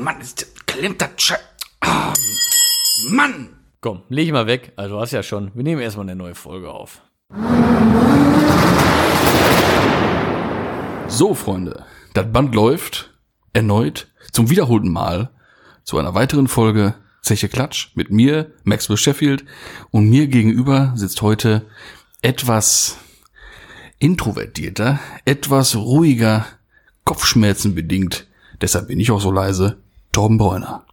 Mann, ist, klemmt das Scheiß. Oh, Mann! Komm, leg ich mal weg. Also du hast ja schon. Wir nehmen erstmal eine neue Folge auf. So, Freunde, das Band läuft erneut zum wiederholten Mal zu einer weiteren Folge Zeche Klatsch mit mir, Maxwell Sheffield, und mir gegenüber sitzt heute etwas introvertierter, etwas ruhiger, Kopfschmerzen bedingt. Deshalb bin ich auch so leise. Torben Bräuner.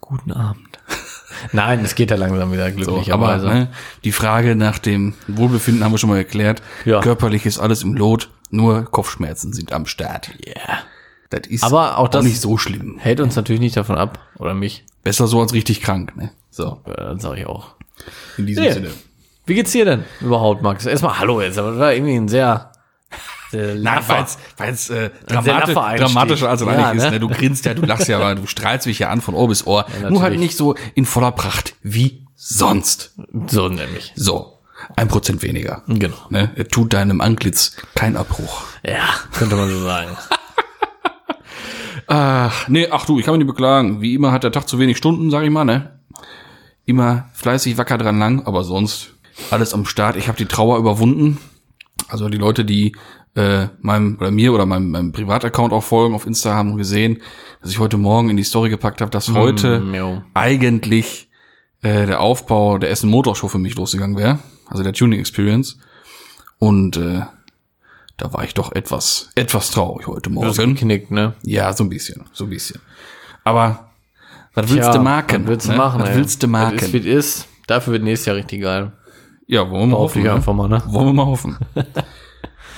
Guten Abend. Nein, es geht ja langsam wieder So, aber glücklicherweise. ne, die Frage nach dem Wohlbefinden haben wir schon mal erklärt. Ja. Körperlich ist alles im Lot, nur Kopfschmerzen sind am Start. Yeah. Das ist Aber auch das- nicht so schlimm. Hält uns natürlich nicht davon ab. Oder mich. Besser so als richtig krank, ne? So, Äh, Dann sage ich auch. in diesem Ja. Sinne. Wie geht's dir denn überhaupt, Max? Erstmal Hallo jetzt, aber das war irgendwie ein sehr, Nein, laffer- weil es äh, dramatisch, dramatischer als es Ja, eigentlich ist. ne? Ne? Du grinst ja, du lachst ja, aber du strahlst mich ja an von Ohr bis Ohr. Nur halt nicht so in voller Pracht wie sonst. So nämlich. So, ein Prozent weniger. Genau. Ne? Er tut deinem Antlitz kein Abbruch. Ja, könnte man so sagen. Ach, nee, ach du, ich kann mich nicht beklagen. Wie immer hat der Tag zu wenig Stunden, sag ich mal, ne? Immer fleißig wacker dran lang, aber sonst alles am Start. Ich habe die Trauer überwunden. Also die Leute, die äh, meinem oder mir oder meinem, meinem Privataccount auch folgen auf Insta, haben gesehen, dass ich heute Morgen in die Story gepackt habe, dass heute Mm, jo. eigentlich äh, der Aufbau der Essen Motorshow für mich losgegangen wäre. Also der Tuning Experience. Und äh, da war ich doch etwas, etwas traurig heute Morgen. geknickt, ne? Ja, so ein bisschen, so ein bisschen. Aber was willst Tja, du machen? Was willst du ne? machen, Was ey? willst du Das machen? ist, wie es ist. Dafür wird nächstes Jahr richtig geil. ja, wollen wir mal Hoffe hoffen. Ne? mal, ne? Wollen wir mal hoffen.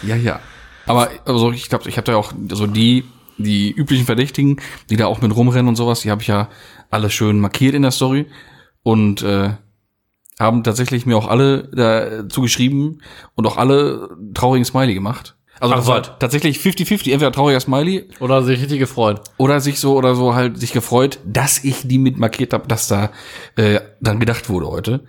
ja, ja. Aber also ich glaube, ich habe da auch so die die üblichen Verdächtigen, die da auch mit rumrennen und sowas, die habe ich ja alle schön markiert in der Story und äh, haben tatsächlich mir auch alle dazu geschrieben und auch alle traurigen Smiley gemacht. Also Ach, was? tatsächlich 50-50, entweder trauriger Smiley Oder sich richtig gefreut. oder sich so oder so halt sich gefreut, dass ich die mit markiert habe, dass da äh, dann gedacht wurde heute,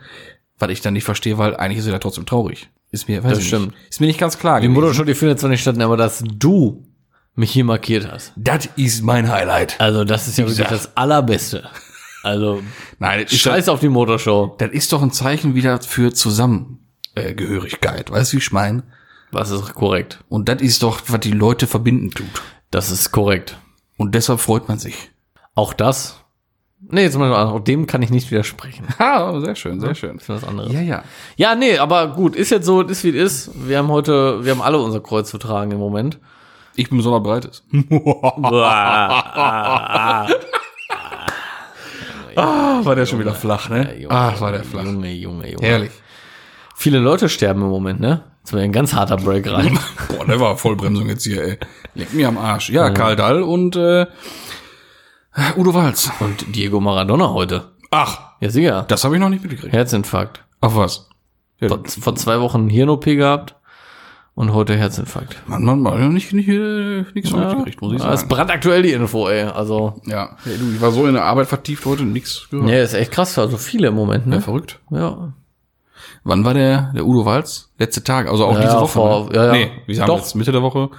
weil ich dann nicht verstehe, weil eigentlich ist sie da trotzdem traurig. Ist mir, weiß Das ich stimmt. Nicht. Ist mir nicht ganz klar. Die die findet zwar nicht statt, aber dass du mich hier markiert hast. Das ist mein Highlight. Also, das ist ja wirklich das Allerbeste. Also, Nein, scheiß auf die Motorshow. das ist doch ein Zeichen wieder für Zusammengehörigkeit. Weißt du, wie ich meine? Was ist korrekt? Und das ist doch, was die Leute verbinden tut. Das ist korrekt. Und deshalb freut man sich. Auch das. Nee, jetzt mal, auch dem kann ich nicht widersprechen. Ha, sehr schön, sehr schön. Ist was anderes. Ja, ja. Ja, nee, aber gut, ist jetzt so, ist wie es ist. Wir haben heute, wir haben alle unser Kreuz zu tragen im Moment. Ich bin besonders breites. Ah, war der schon wieder flach, ne? Ah, war der flach. Junge, Junge, Junge. Herrlich. Viele Leute sterben im Moment, ne? Jetzt mal ein ganz harter Break rein. Boah, der war Vollbremsung jetzt hier, ey. Leck mir am Arsch. Ja, Karl Dall und äh, Udo Walz. Und Diego Maradona heute. Ach, Ja, sicher. das habe ich noch nicht mitgekriegt. Herzinfarkt. Ach was? Ja, Vor, vor zwei Wochen Hirn-OP gehabt und heute Herzinfarkt. man, man, man nicht, nicht, äh, nichts von mitgekriegt, muss ich Das ist sagen. brandaktuell die Info, ey. Also, Ja, hey, du, ich war so in der Arbeit vertieft heute, nix gehört. nee, ist echt krass. Also viele im Moment, Ja, ne? verrückt. Ja. Wann war der, der Udo Walz? Letzte Tag, also auch Ja, diese ja, Woche. vor- ne? ja, ja. Nee, wir haben Doch. jetzt Mitte der Woche.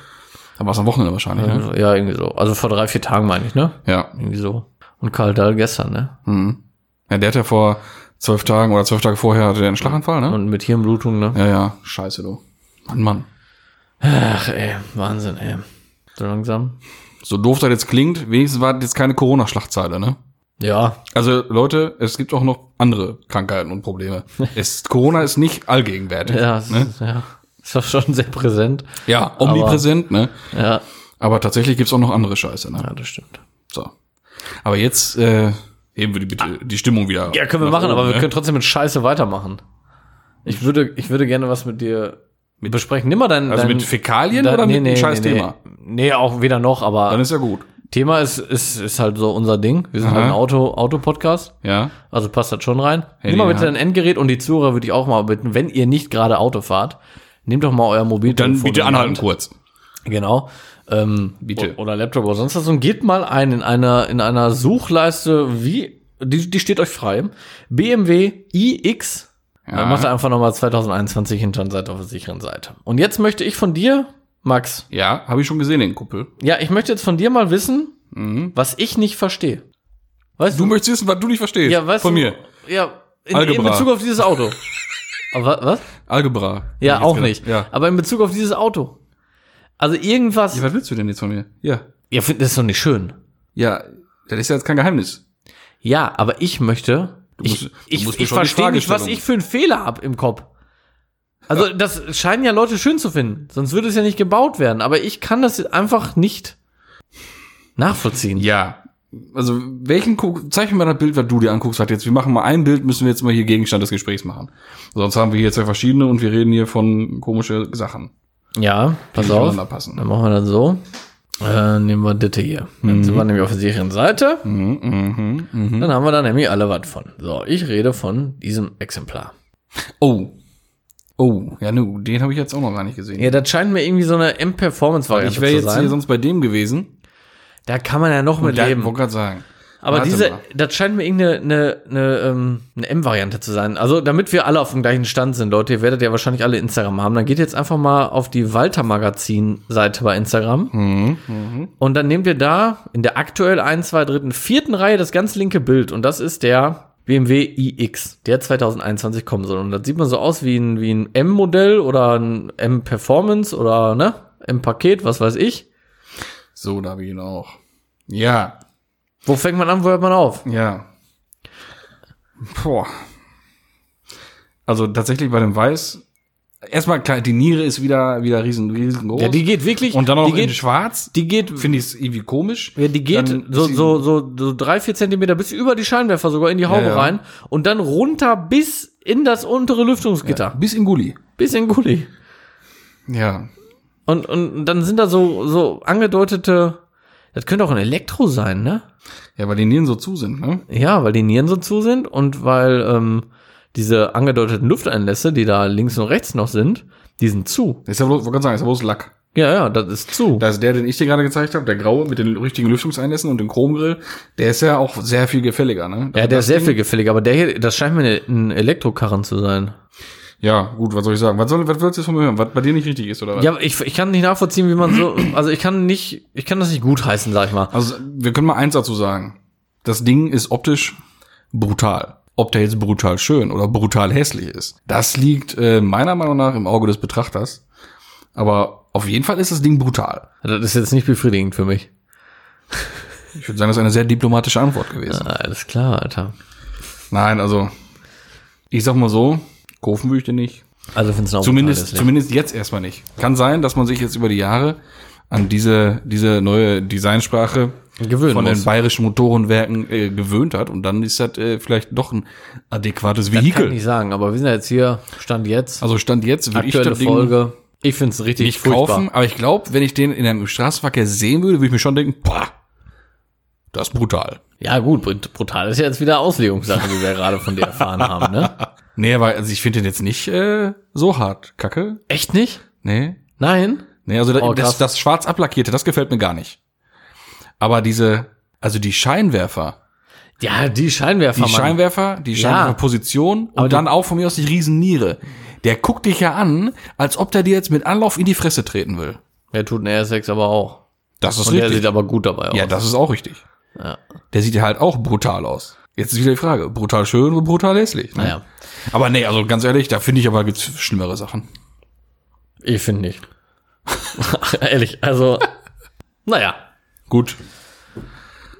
Da war es am Wochenende wahrscheinlich, ne? Ja, irgendwie so. Also vor drei, vier Tagen meine ich, ne? Ja. Irgendwie so. Und Karl Dahl gestern, ne? Mhm. Ja, der hat ja vor zwölf Tagen oder zwölf Tage vorher hatte der einen Schlaganfall, ne? Und mit Hirnblutung, ne? Ja, ja, scheiße, du. Mann, Mann. Ach, ey, Wahnsinn, ey. So langsam. So doof das jetzt klingt, wenigstens war das jetzt keine Corona-Schlachtzeile, ne? Ja, Also, Leute, es gibt auch noch andere Krankheiten und Probleme. es, Corona ist nicht allgegenwärtig. ja, ne? ist, ja. Ist doch schon sehr präsent. ja omnipräsent, ne? Ja. Aber tatsächlich gibt's auch noch andere Scheiße, ne? Ja, das stimmt. So. Aber jetzt äh, heben wir die, bitte die Stimmung wieder. Ja, können wir machen, oben, aber wir ne? können trotzdem mit Scheiße weitermachen. Ich würde, ich würde gerne was mit dir besprechen. Nimm mal dein, Also dein, mit Fäkalien dein, oder mit einem scheiß nee, Thema? Nee, auch weder noch, aber Dann ist ja gut. Thema ist, ist, ist halt so unser Ding. Wir sind Aha. halt ein Auto, Auto-Podcast. Ja. Also passt das schon rein. Handy Nimm mal bitte dein Endgerät und die Zuhörer würde ich auch mal bitten, wenn ihr nicht gerade Auto fahrt, nehmt doch mal euer Mobiltelefon. Dann bitte anhalten kurz. Genau. Ähm, Bitte. Oder Laptop oder sonst was und geht mal ein in einer, in einer Suchleiste, wie, die, die steht euch frei. BMW iX. Ja. Dann macht ihr einfach nochmal 2021 hinter seid auf der sicheren Seite. Und jetzt möchte ich von dir, Max, Ja, habe ich schon gesehen, den Kuppel. ja, ich möchte jetzt von dir mal wissen, was ich nicht verstehe. Weißt Du möchtest wissen, was du nicht verstehst. Ja, weißt Von du, mir. Ja, in, in. Bezug auf dieses Auto. Aber wa- was? Algebra. Ja, auch nicht. Ja. Aber in Bezug auf dieses Auto. Also irgendwas. ja. Was willst du denn jetzt von mir? Ja. Ja, das ist doch nicht schön. Ja, das ist ja jetzt kein Geheimnis. Ja, aber ich möchte. musst- ich ich, ich verstehe nicht, was ich für einen Fehler hab im Kopf. Also, das scheinen ja Leute schön zu finden. Sonst würde es ja nicht gebaut werden. Aber ich kann das einfach nicht nachvollziehen. Ja. Also, welchen, zeig mir mal das Bild, was du dir anguckst, was jetzt, wir machen mal ein Bild, müssen wir jetzt mal hier Gegenstand des Gesprächs machen. Sonst haben wir hier zwei verschiedene und wir reden hier von komische Sachen. Ja, pass auf. passen. Dann machen wir das so. Äh, nehmen wir das hier. Dann sind wir nämlich auf der sicheren Seite. Mhm, Dann haben wir da nämlich alle was von. So, ich rede von diesem Exemplar. Oh. Oh, ja, nu, den habe ich jetzt auch noch gar nicht gesehen. Ja, das scheint mir irgendwie so eine M-Performance-Variante ich wäre zu jetzt sein. hier sonst bei dem gewesen. Da kann man ja noch mit Da, leben. wollte gerade sagen. Aber Warte diese, mal. das scheint mir irgendeine eine, eine, ähm, eine M-Variante zu sein. Also, damit wir alle auf dem gleichen Stand sind, Leute, ihr werdet ja wahrscheinlich alle Instagram haben. Dann geht jetzt einfach mal auf die Walter Magazin-Seite bei Instagram. Mhm, Und dann nehmt ihr da in der aktuell 1, 2, 3, vierten Reihe das ganz linke Bild. Und das ist der BMW iX, der 2021 kommen soll. Und das sieht man so aus wie ein, wie ein M-Modell oder ein M-Performance oder, ne? M-Paket, was weiß ich. So, da habe ich ihn auch. Ja, Wo fängt man an, wo hört man auf? ja. Boah. Also tatsächlich bei dem Weiß. Erstmal klar, die Niere ist wieder, wieder riesen, riesengroß. Ja, die geht wirklich. Und dann auch die in geht, schwarz. die geht Finde ich es irgendwie komisch. Ja, die geht Dann so, so, so, so drei, vier Zentimeter bis über die Scheinwerfer sogar in die Haube ja. rein und dann runter bis in das untere Lüftungsgitter. Bis in Gully. Bis in Gully. Ja. Und, und dann sind da so, so angedeutete, das könnte auch ein Elektro sein, ne? Ja, weil die Nieren so zu sind, ne? Ja, weil die Nieren so zu sind und weil ähm, diese angedeuteten Lufteinlässe, die da links und rechts noch sind, die sind zu. Das ist ja bloß, sagen, ist ja bloß Lack. Ja, ja, das ist zu. Da ist der, den ich dir gerade gezeigt habe, der graue mit den richtigen Lüftungseinlässen und dem Chromgrill, der ist ja auch sehr viel gefälliger, ne? ja, der Das ist sehr Ding- viel gefälliger, aber der hier, das scheint mir ein Elektrokarren zu sein. Ja, gut, was soll ich sagen? Was soll, was willst du jetzt von mir hören? Was bei dir nicht richtig ist, oder was? Ja, ich, ich kann nicht nachvollziehen, wie man so, also ich kann nicht, ich kann das nicht gut heißen, sag ich mal. Also, wir können mal eins dazu sagen. Das Ding ist optisch brutal. Ob der jetzt brutal schön oder brutal hässlich ist, das liegt äh, meiner Meinung nach im Auge des Betrachters. Aber auf jeden Fall ist das Ding brutal. Das ist jetzt nicht befriedigend für mich. Ich würde sagen, das ist eine sehr diplomatische Antwort gewesen. Ah, alles klar, Alter. Nein, also, ich sag mal so, kaufen würde ich den nicht. Also findest du auch Zumindest, zumindest jetzt erstmal nicht. Kann sein, dass man sich jetzt über die Jahre an diese, diese neue Designsprache gewöhnen von den muss. bayerischen Motorenwerken äh, gewöhnt hat und dann ist das äh, vielleicht doch ein adäquates Das kann Vehikel. ich nicht sagen, aber wir sind ja jetzt hier, Stand jetzt, Also Stand jetzt würde ich das Ding Folge. Ich find's richtig nicht furchtbar. kaufen, aber ich glaube, wenn ich den in einem Straßenverkehr sehen würde, würde ich mir schon denken, boah, das ist brutal. Ja gut, brut- brutal ist ja jetzt wieder Auslegungssache, die wir gerade von dir erfahren haben, ne? Nee, aber also ich finde den jetzt nicht äh, so hart. Kacke? Echt nicht? Nee. Nein? Nee, also Oh, das, das schwarz ablackierte, das gefällt mir gar nicht. Aber diese, also die Scheinwerfer, Ja, die Scheinwerfer, die Mann. Scheinwerfer, die Ja. Scheinwerferposition Aber und dann auch von mir aus die Riesenniere. Der guckt dich ja an, als ob der dir jetzt mit Anlauf in die Fresse treten will. Der tut ein RS6 aber auch. Das ist Und der richtig. sieht aber gut dabei aus. Ja, das ist auch richtig. Ja. Der sieht ja halt auch brutal aus. Jetzt ist wieder die Frage, brutal schön oder brutal hässlich. Ne? Naja, Aber nee, also ganz ehrlich, da finde ich aber gibt's schlimmere Sachen. ich finde nicht. Ehrlich, also, naja. Gut.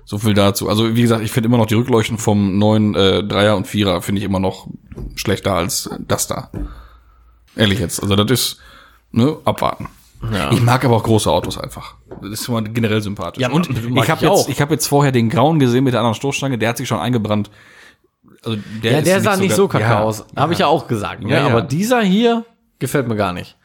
So viel dazu. Also wie gesagt, ich finde immer noch die Rückleuchten vom neuen äh, Dreier und Vierer finde ich immer noch schlechter als das da. Ehrlich jetzt. Also das ist ne abwarten. Ja. Ich mag aber auch große Autos einfach. Das ist mal generell sympathisch. Ja, und ich habe jetzt, ich habe jetzt vorher den grauen gesehen mit der anderen Stoßstange. Der hat sich schon eingebrannt. Also der Ja, der sah nicht so ga- kacke ja, aus. Habe ich ja auch gesagt. Ne? Ja, ja. Aber dieser hier gefällt mir gar nicht.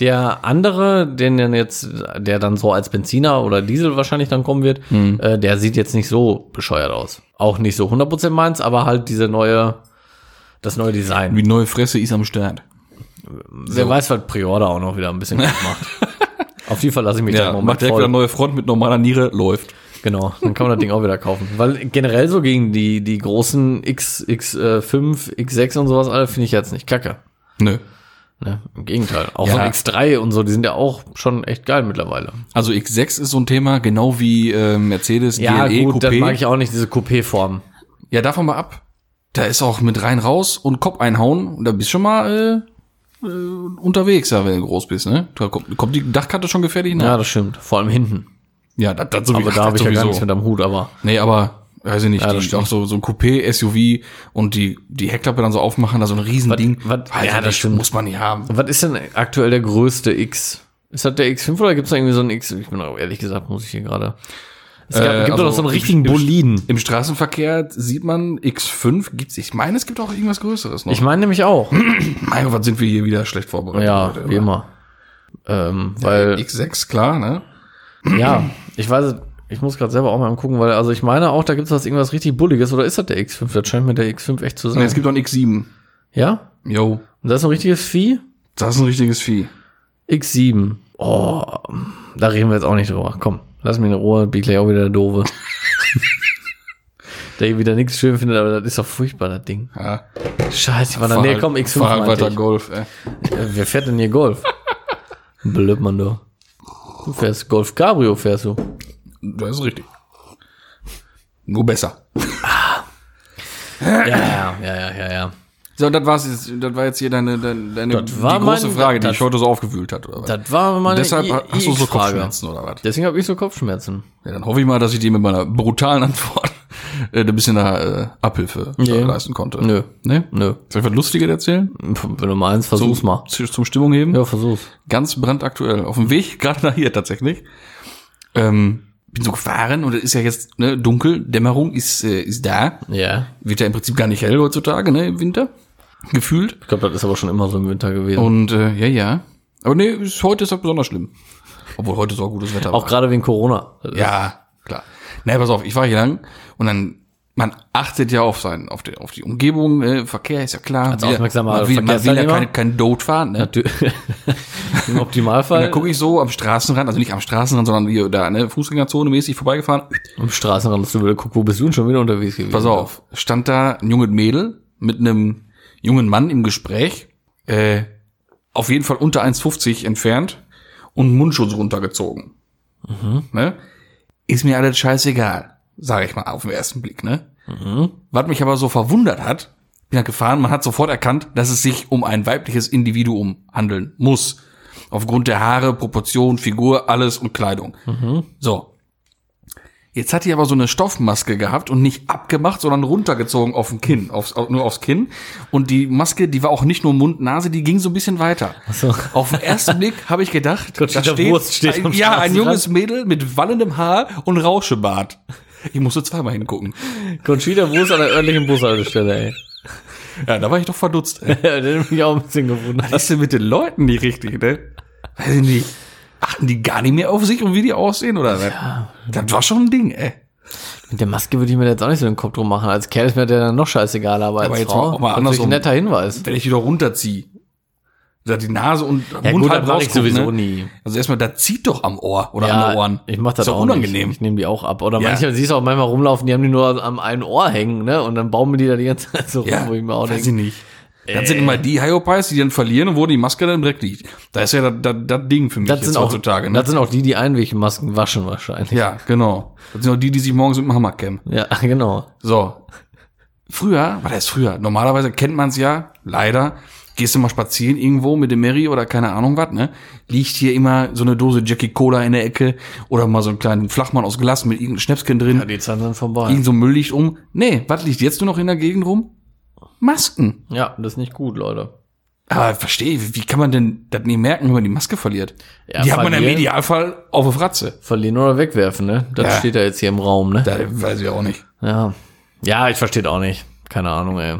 Der andere, den dann jetzt, der dann so als Benziner oder Diesel wahrscheinlich dann kommen wird, Hm. äh, der sieht jetzt nicht so bescheuert aus. Auch nicht so 100% meins, aber halt diese neue, das neue Design. Wie neue Fresse ist am Start. Wer weiß, was Priora auch noch wieder ein bisschen gut macht. Auf die verlasse ich mich Ja, dann im macht Moment direkt wieder voll. neue Front mit normaler Niere, läuft. Genau, dann kann man das Ding auch wieder kaufen. Weil generell so gegen die, die großen X, X5, X6 und sowas alle finde ich jetzt nicht kacke. Nö. Ne? Im Gegenteil. Auch Ja. so ein X3 und so, die sind ja auch schon echt geil mittlerweile. Also X6 ist so ein Thema, genau wie äh, Mercedes Ja, GLE gut, das Coupé. mag ich auch nicht, diese Coupé-Form. Ja, davon mal ab. Da ist auch mit rein raus und Kopf einhauen und da bist schon mal äh, äh, unterwegs, ja, wenn du groß bist, ne? Da kommt, kommt die Dachkante schon gefährlich nach. Ja, das stimmt. Vor allem hinten. Ja, das, das sowieso. Aber da habe ich ja gar sowieso. nichts mit am Hut, aber Nee, aber weiß ich nicht, Ja, die, auch so so ein Coupé SUV und die die Heckklappe dann so aufmachen, da so ein Riesending. Was- Weiß ja, ich das stimmt. muss man nicht haben. was ist denn aktuell der größte X? Ist das der X5 oder gibt es da irgendwie so ein X? Ich bin auch ehrlich gesagt, muss ich hier gerade. Es gab, Äh, gibt also doch so einen richtigen im- Boliden. Im Straßenverkehr sieht man X5 gibt's. Ich meine, es gibt auch irgendwas Größeres noch. Ich meine nämlich auch. mein Gott, sind wir hier wieder schlecht vorbereitet? ja, heute, wie immer. Ähm, weil, X6, klar, ne? ja, ich weiß, ich muss gerade selber auch mal gucken, weil, also ich meine auch, da gibt es was irgendwas richtig Bulliges, oder ist das der X5? Das scheint mir der X5 echt zu sein. Nee, es gibt auch ein X7. ja? Jo, Und das ist ein richtiges Vieh? das ist ein richtiges Vieh. X7. Oh, da reden wir jetzt auch nicht drüber. Komm, lass mich in Ruhe, bin ich gleich auch wieder der Doofe. der hier wieder nichts schön findet, aber das ist doch furchtbar, das Ding. Ja. Scheiße, ich war da, nee, komm, X5 Fahrrad meinte weiter. Golf, ey. Äh, Wer fährt denn hier Golf? Blöd, man, du. Du fährst Golf Cabrio, fährst du. Das ist richtig. Nur besser. Ja, ja, ja, ja, ja, ja. So, das war's jetzt, das war jetzt hier deine, deine, deine die große mein- Frage, die das- ich heute so aufgewühlt hat, oder was? Das war meine Deshalb I- hast du so iX-Frage. Kopfschmerzen, oder was? Deswegen habe ich so Kopfschmerzen. Ja, dann hoffe ich mal, dass ich dir mit meiner brutalen Antwort äh, ein bisschen da, äh, Abhilfe Nee. leisten konnte. Nö. Ne? Nö. Soll ich was Lustiges erzählen? Wenn du meinst, versuch's mal. Zum, zum Stimmung heben? Ja, versuch's. Ganz brandaktuell. Auf dem Weg gerade nach hier tatsächlich. Ähm, bin so gefahren und es ist ja jetzt ne, dunkel, Dämmerung ist, äh, ist da. Ja. Wird ja im Prinzip gar nicht hell heutzutage, ne, im Winter. Gefühlt. Ich glaube, das ist aber schon immer so im Winter gewesen. Und äh, ja, ja. Aber nee, ist, heute ist das besonders schlimm. Obwohl heute ist auch gutes Wetter. auch gerade wegen Corona. Ja, klar. Nee, pass auf, ich war hier lang und dann, man achtet ja auf sein, auf die, auf die Umgebung, äh, Verkehr ist ja klar. Als aufmerksamer man will, man will ja kein, kein Dote fahren, ne? Natürlich. Im Und Optimalfall dann gucke ich so am Straßenrand, also nicht am Straßenrand, sondern hier da, ne, Fußgängerzone mäßig vorbeigefahren. am Straßenrand, dass du wieder guck, wo bist du denn schon wieder unterwegs gewesen? Pass auf, stand da ein junges Mädel mit einem jungen Mann im Gespräch, äh, auf jeden Fall unter 1,50 entfernt und Mundschutz runtergezogen. Ne? Ist mir alles scheißegal, sage ich mal auf den ersten Blick. Ne? Was mich aber so verwundert hat, bin halt gefahren, man hat sofort erkannt, dass es sich um ein weibliches Individuum handeln muss. Aufgrund der Haare, Proportion, Figur, alles und Kleidung. So, Jetzt hat die aber so eine Stoffmaske gehabt und nicht abgemacht, sondern runtergezogen auf den Kinn, aufs, auf, nur aufs Kinn. Und die Maske, die war auch nicht nur Mund, Nase, die ging so ein bisschen weiter. so. Auf den ersten Blick habe ich gedacht, da steht, Wurst steht ein, ja, ein junges Mädel mit wallendem Haar und Rauschebart. Ich musste zweimal hingucken. Conchita Wurst an der örtlichen Bushaltestelle, ey. Ja, da war ich doch verdutzt. Ey. Ja, den hab ich auch ein bisschen gewundert. Was ist denn mit den Leuten nicht richtig, ne? Weiß ich nicht. Achten die gar nicht mehr auf sich und wie die aussehen, oder? was? Das war schon ein Ding, ey. Mit der Maske würde ich mir jetzt auch nicht so den Kopf drum machen. Als Kerl ist mir der dann noch scheißegal, aber als Aber jetzt Frau, auch mal andersrum. ein netter Hinweis. wenn ich die doch runterziehe. Da die Nase und Ja Mund gut, ich rausguckt, sowieso ne? nie. Also erstmal, da zieht doch am Ohr oder an den Ohren. ich mach das ist auch unangenehm. nicht. Ich nehme die auch ab. Oder Ja. manchmal siehst du auch manchmal rumlaufen, die haben die nur am einen Ohr hängen, ne? Und dann baumeln die da die ganze Zeit so rum, Ja, wo ich mir auch weiß ich denke. nicht. Das sind immer die Hyopies, die dann verlieren und wo die Maske dann direkt liegt. Da ist ja das, das, das Ding für mich Das jetzt sind, auch, heutzutage. Ne? das sind auch die, die Einwegmasken waschen wahrscheinlich. ja, genau. Das sind auch die, die sich morgens mit dem Hammer kämmen. Ja, genau. So. Früher, was heißt früher? Normalerweise kennt man es ja, leider. Gehst du mal spazieren irgendwo mit dem Mary oder keine Ahnung was, ne? Liegt hier immer so eine Dose Jackie Cola in der Ecke oder mal so einen kleinen Flachmann aus Glas mit irgendeinem Schnäpschen drin. Ja, die Zeiten sind vorbei. Irgend so Müll liegt um. Nee, was liegt jetzt nur noch in der Gegend rum? Masken. Ja, das ist nicht gut, Leute. Aber verstehe, wie kann man denn das nicht merken, wenn man die Maske verliert? Ja, die hat man im. Idealfall auf der Fratze. Verlieren oder wegwerfen, ne? Das Ja. steht ja jetzt hier im Raum, ne? Da weiß ich auch nicht. Ja. Ja, ich verstehe auch nicht. Keine Ahnung, ey.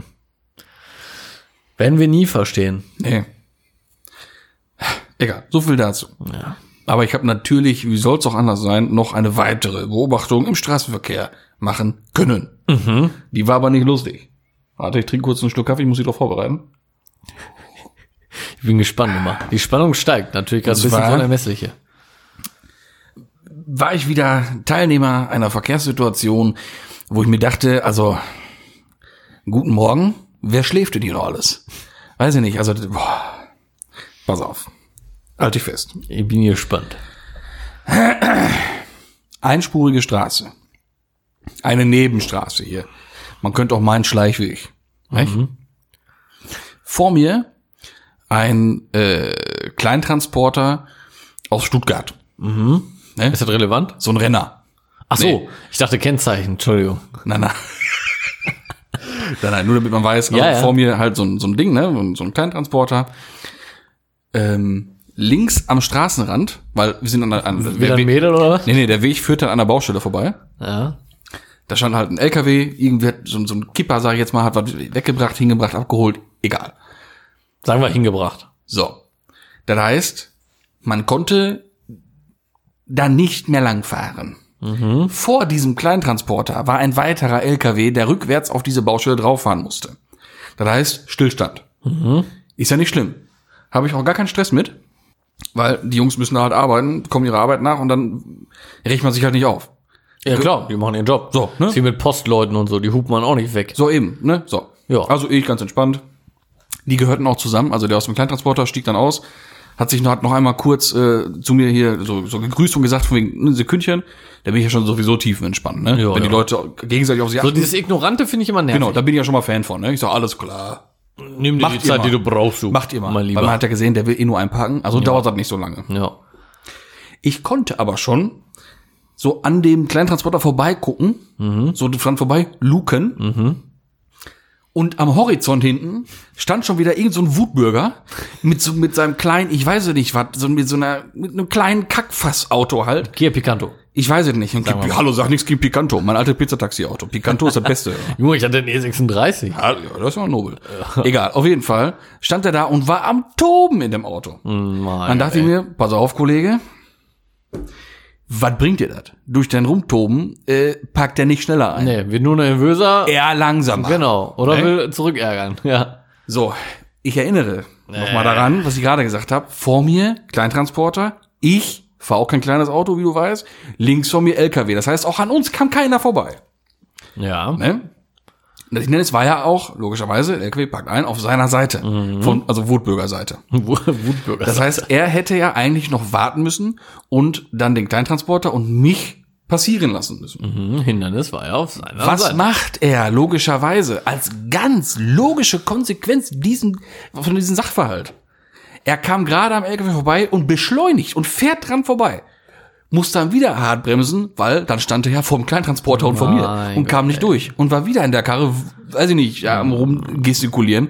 Werden wir nie verstehen. Nee. Egal, so viel dazu. Ja. Aber ich habe natürlich, wie soll es auch anders sein, noch eine weitere Beobachtung im Straßenverkehr machen können. Mhm. Die war aber nicht lustig. Warte, ich trinke kurz einen Schluck Kaffee, ich muss mich darauf vorbereiten. Ich bin gespannt immer. Die Spannung steigt natürlich gerade ein bisschen unermessliche. War ich wieder Teilnehmer einer Verkehrssituation, wo ich mir dachte, also, guten Morgen, wer schläft denn hier noch alles? Weiß ich nicht, also, boah. Pass auf. Halt dich fest. Ich bin gespannt. Einspurige Straße. Eine Nebenstraße hier. Man könnte auch meinen Schleichweg. Nicht? Vor mir ein äh, Kleintransporter aus Stuttgart. Ne? Ist das relevant? So ein Renner. Ach so, Nee. ich dachte Kennzeichen, Entschuldigung. Nein, nein. nein, nein, nur damit man weiß, also Ja, ja. vor mir halt so ein, so ein Ding, ne? so ein- Kleintransporter. Ähm, links am Straßenrand, weil wir sind an der, an, Wieder der Weg, Mädel oder was? nee, nee, der Weg führt dann an der Baustelle vorbei. Ja. Da stand halt ein LKW, irgendwie hat so, ein- so ein Kipper, sag ich jetzt mal, hat was weggebracht, hingebracht, abgeholt, egal. Sagen wir hingebracht. So. Das heißt, man konnte da nicht mehr langfahren. Vor diesem Kleintransporter war ein weiterer LKW, der rückwärts auf diese Baustelle drauffahren musste. Das heißt, Stillstand. Ist ja nicht schlimm. Habe ich auch gar keinen Stress mit, weil die Jungs müssen da halt arbeiten, kommen ihrer Arbeit nach und dann regt man sich halt nicht auf. Ja klar, die machen ihren Job. So, ne? Ist wie mit Postleuten und so, die hupt man auch nicht weg. So eben, ne? So. Ja. Also ich ganz entspannt. Die gehörten auch zusammen. Also der aus dem Kleintransporter stieg dann aus, hat sich noch, hat noch einmal kurz äh, zu mir hier so, so gegrüßt und gesagt von wegen, ne, Sekündchen. Da bin ich ja schon sowieso tief entspannt, ne? Ja, Wenn die ja. Leute gegenseitig auf sich So achten. dieses Ignorante finde ich immer nervig. genau, da bin ich ja schon mal Fan von, ne? Ich sag, alles klar. Nimm dir Macht die Zeit, mal. die du brauchst, du. Macht ihr mal. Mein Weil Lieber. man hat ja gesehen, der will eh nur einparken. Also dauert das nicht so lange. ja. Ich konnte aber schon so an dem Kleintransporter vorbeigucken, so dran vorbei luken. Und am Horizont hinten stand schon wieder irgend so ein Wutbürger mit so mit seinem kleinen, ich weiß es nicht, was, so mit so einer mit einem kleinen Kackfassauto halt. Kia Picanto. Ich weiß es nicht. Und mal. hallo, sag nichts gegen Picanto. Mein altes Pizzataxi-Auto. Picanto ist das Beste. Junge, ich hatte einen E36. Ja, das ist ja nobel. Egal, auf jeden Fall stand er da und war am Toben in dem Auto. Mann, Dann dachte ich mir, pass auf, Kollege, was bringt dir das? Durch dein Rumtoben äh, packt er nicht schneller ein. Nee, wird nur nervöser. Eher langsamer. Genau. Oder Ne? will zurückärgern. Ja. So, ich erinnere nochmal daran, was ich gerade gesagt habe. Vor mir Kleintransporter, ich fahre auch kein kleines Auto, wie du weißt. Links von mir LKW. Das heißt, auch an uns kam keiner vorbei. Ja. Ne? Und Das Hindernis war ja auch, logischerweise, der LKW packt ein auf seiner Seite. Von, also Wutbürger Seite. Wutbürger. Das heißt, er hätte ja eigentlich noch warten müssen und dann den Kleintransporter und mich passieren lassen müssen. Hm, Hindernis war ja auf seiner Was Seite. macht er logischerweise als ganz logische Konsequenz diesen, von diesem Sachverhalt? Er kam gerade am LKW vorbei und beschleunigt und fährt dran vorbei. Muss dann wieder hart bremsen, weil dann stand er ja vor dem Kleintransporter und vor mir und kam nicht durch und war wieder in der Karre, weiß ich nicht, ja, am rumgestikulieren.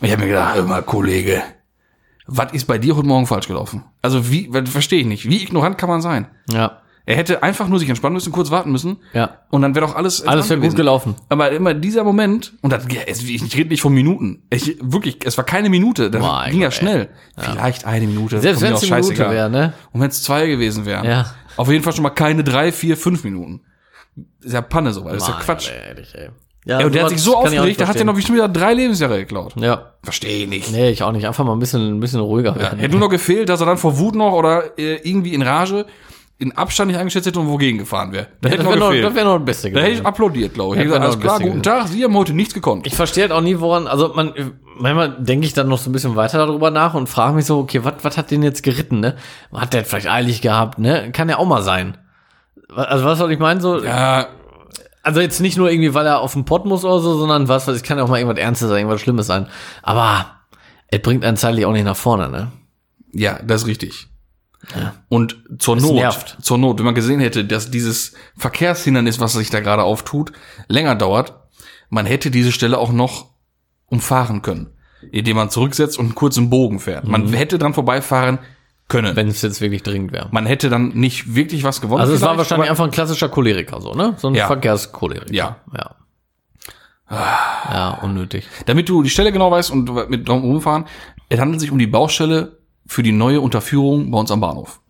Ich habe mir gedacht, mal, Kollege, was ist bei dir heute Morgen falsch gelaufen? Also wie, verstehe ich nicht. Wie ignorant kann man sein? Ja. Er hätte einfach nur sich entspannen müssen, kurz warten müssen. Ja. Und dann wäre doch alles Alles wäre gut gelaufen. Aber immer dieser Moment, und das, ja, es, ich rede nicht von Minuten. Ich, wirklich, es war keine Minute. Das Mein ging ja Gott, schnell. Vielleicht eine Minute. Selbst wenn es eine Minute wäre, ne? Und wenn es zwei gewesen wären. Ja. Auf jeden Fall schon mal keine drei, vier, fünf Minuten. Ist ja Panne so, weil das ist ja Quatsch. ey, ehrlich, ey. Ja, Ja, und der hat sich so aufgeregt, der hat ja noch schon wieder drei Lebensjahre geklaut. Ja. Verstehe ich nicht. Nee, ich auch nicht. Einfach mal ein bisschen, ein bisschen ruhiger Ja, werden. hätte nur noch gefehlt, dass er dann vor Wut noch oder äh, irgendwie in Rage in Abstand nicht eingeschätzt hätte und wogegen gefahren wäre. Da hätte das wäre noch, das wär noch das Beste da hätte ich gewesen. applaudiert, glaube ich. Ja, Ich gesagt, alles klar, ein guten Tag, Sie haben heute nichts gekonnt. Ich verstehe halt auch nie, woran, also man, manchmal denke ich dann noch so ein bisschen weiter darüber nach und frage mich so, okay, was hat den jetzt geritten, ne? Hat der vielleicht eilig gehabt, ne? Kann ja auch mal sein. Also was soll ich meinen, so, ja, also jetzt nicht nur irgendwie, weil er auf den Pott muss oder so, sondern was, was, es kann ja auch mal irgendwas Ernstes sein, irgendwas Schlimmes sein. Aber es bringt einen zeitlich auch nicht nach vorne, ne? Ja, das ist richtig. Und zur Not, nervt. zur Not, wenn man gesehen hätte, dass dieses Verkehrshindernis, was sich da gerade auftut, länger dauert, man hätte diese Stelle auch noch umfahren können, indem man zurücksetzt und einen kurzen Bogen fährt. Man hätte dran vorbeifahren können. Mhm. Wenn es jetzt wirklich dringend wäre. man hätte dann nicht wirklich was gewonnen. Also es war wahrscheinlich einfach ein klassischer Choleriker, so, ne? So ein Ja. Verkehrscholeriker. Ja. Ja. Ja, unnötig. Damit du die Stelle genau weißt und mit drum rumfahren, es handelt sich um die Baustelle für die neue Unterführung bei uns am Bahnhof.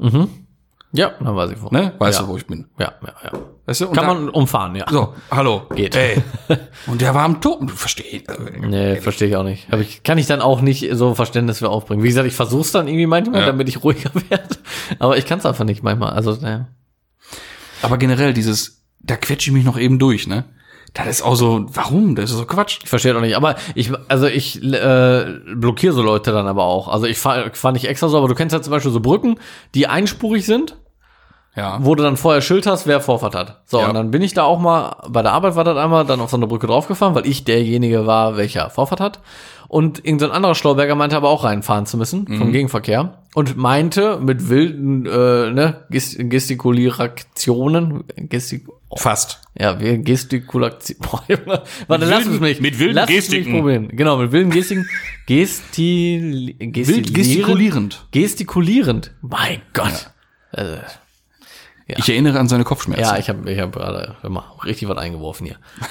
Ja, dann weiß ich wo. Ne? Weißt ja. du, wo ich bin? Ja, ja, ja. Weißt du? Kann da- man umfahren, ja. So, hallo. Geht. Ey. Und der war am Toten. Verstehe ich. Nee, verstehe ich auch nicht. Hab ich, kann ich dann auch nicht so Verständnis für aufbringen. Wie gesagt, ich versuch's dann irgendwie manchmal, Ja. damit ich ruhiger werde. Aber ich kann es einfach nicht manchmal. Also, naja. Aber generell dieses, da quetsche ich mich noch eben durch, ne? Das ist auch so, warum? Das ist so Quatsch. Ich verstehe doch nicht. Aber ich, also ich äh, blockiere so Leute dann aber auch. Also ich fahre fahr nicht extra so, aber du kennst ja zum Beispiel so Brücken, die einspurig sind, Ja. wo du dann vorher Schild hast, wer Vorfahrt hat. So, Ja. und dann bin ich da auch mal, bei der Arbeit war das einmal, dann auf so eine Brücke draufgefahren, weil ich derjenige war, welcher Vorfahrt hat. Und irgendein anderer Schlauberger meinte aber auch reinfahren zu müssen vom Gegenverkehr und meinte mit wilden äh, ne, Gest Gestikulirationen, Gestik Fast. ja, wir Gestikulation. Warte, lass wilden- es mich. mit wilden lass es Gestiken. mich probieren. Genau, mit wilden Gestiken. Gestil, Wild gestikulieren. gestikulierend. Gestikulierend. Mein Gott. Also, Ich erinnere an seine Kopfschmerzen. ja, ich habe ich hab gerade immer richtig was eingeworfen hier.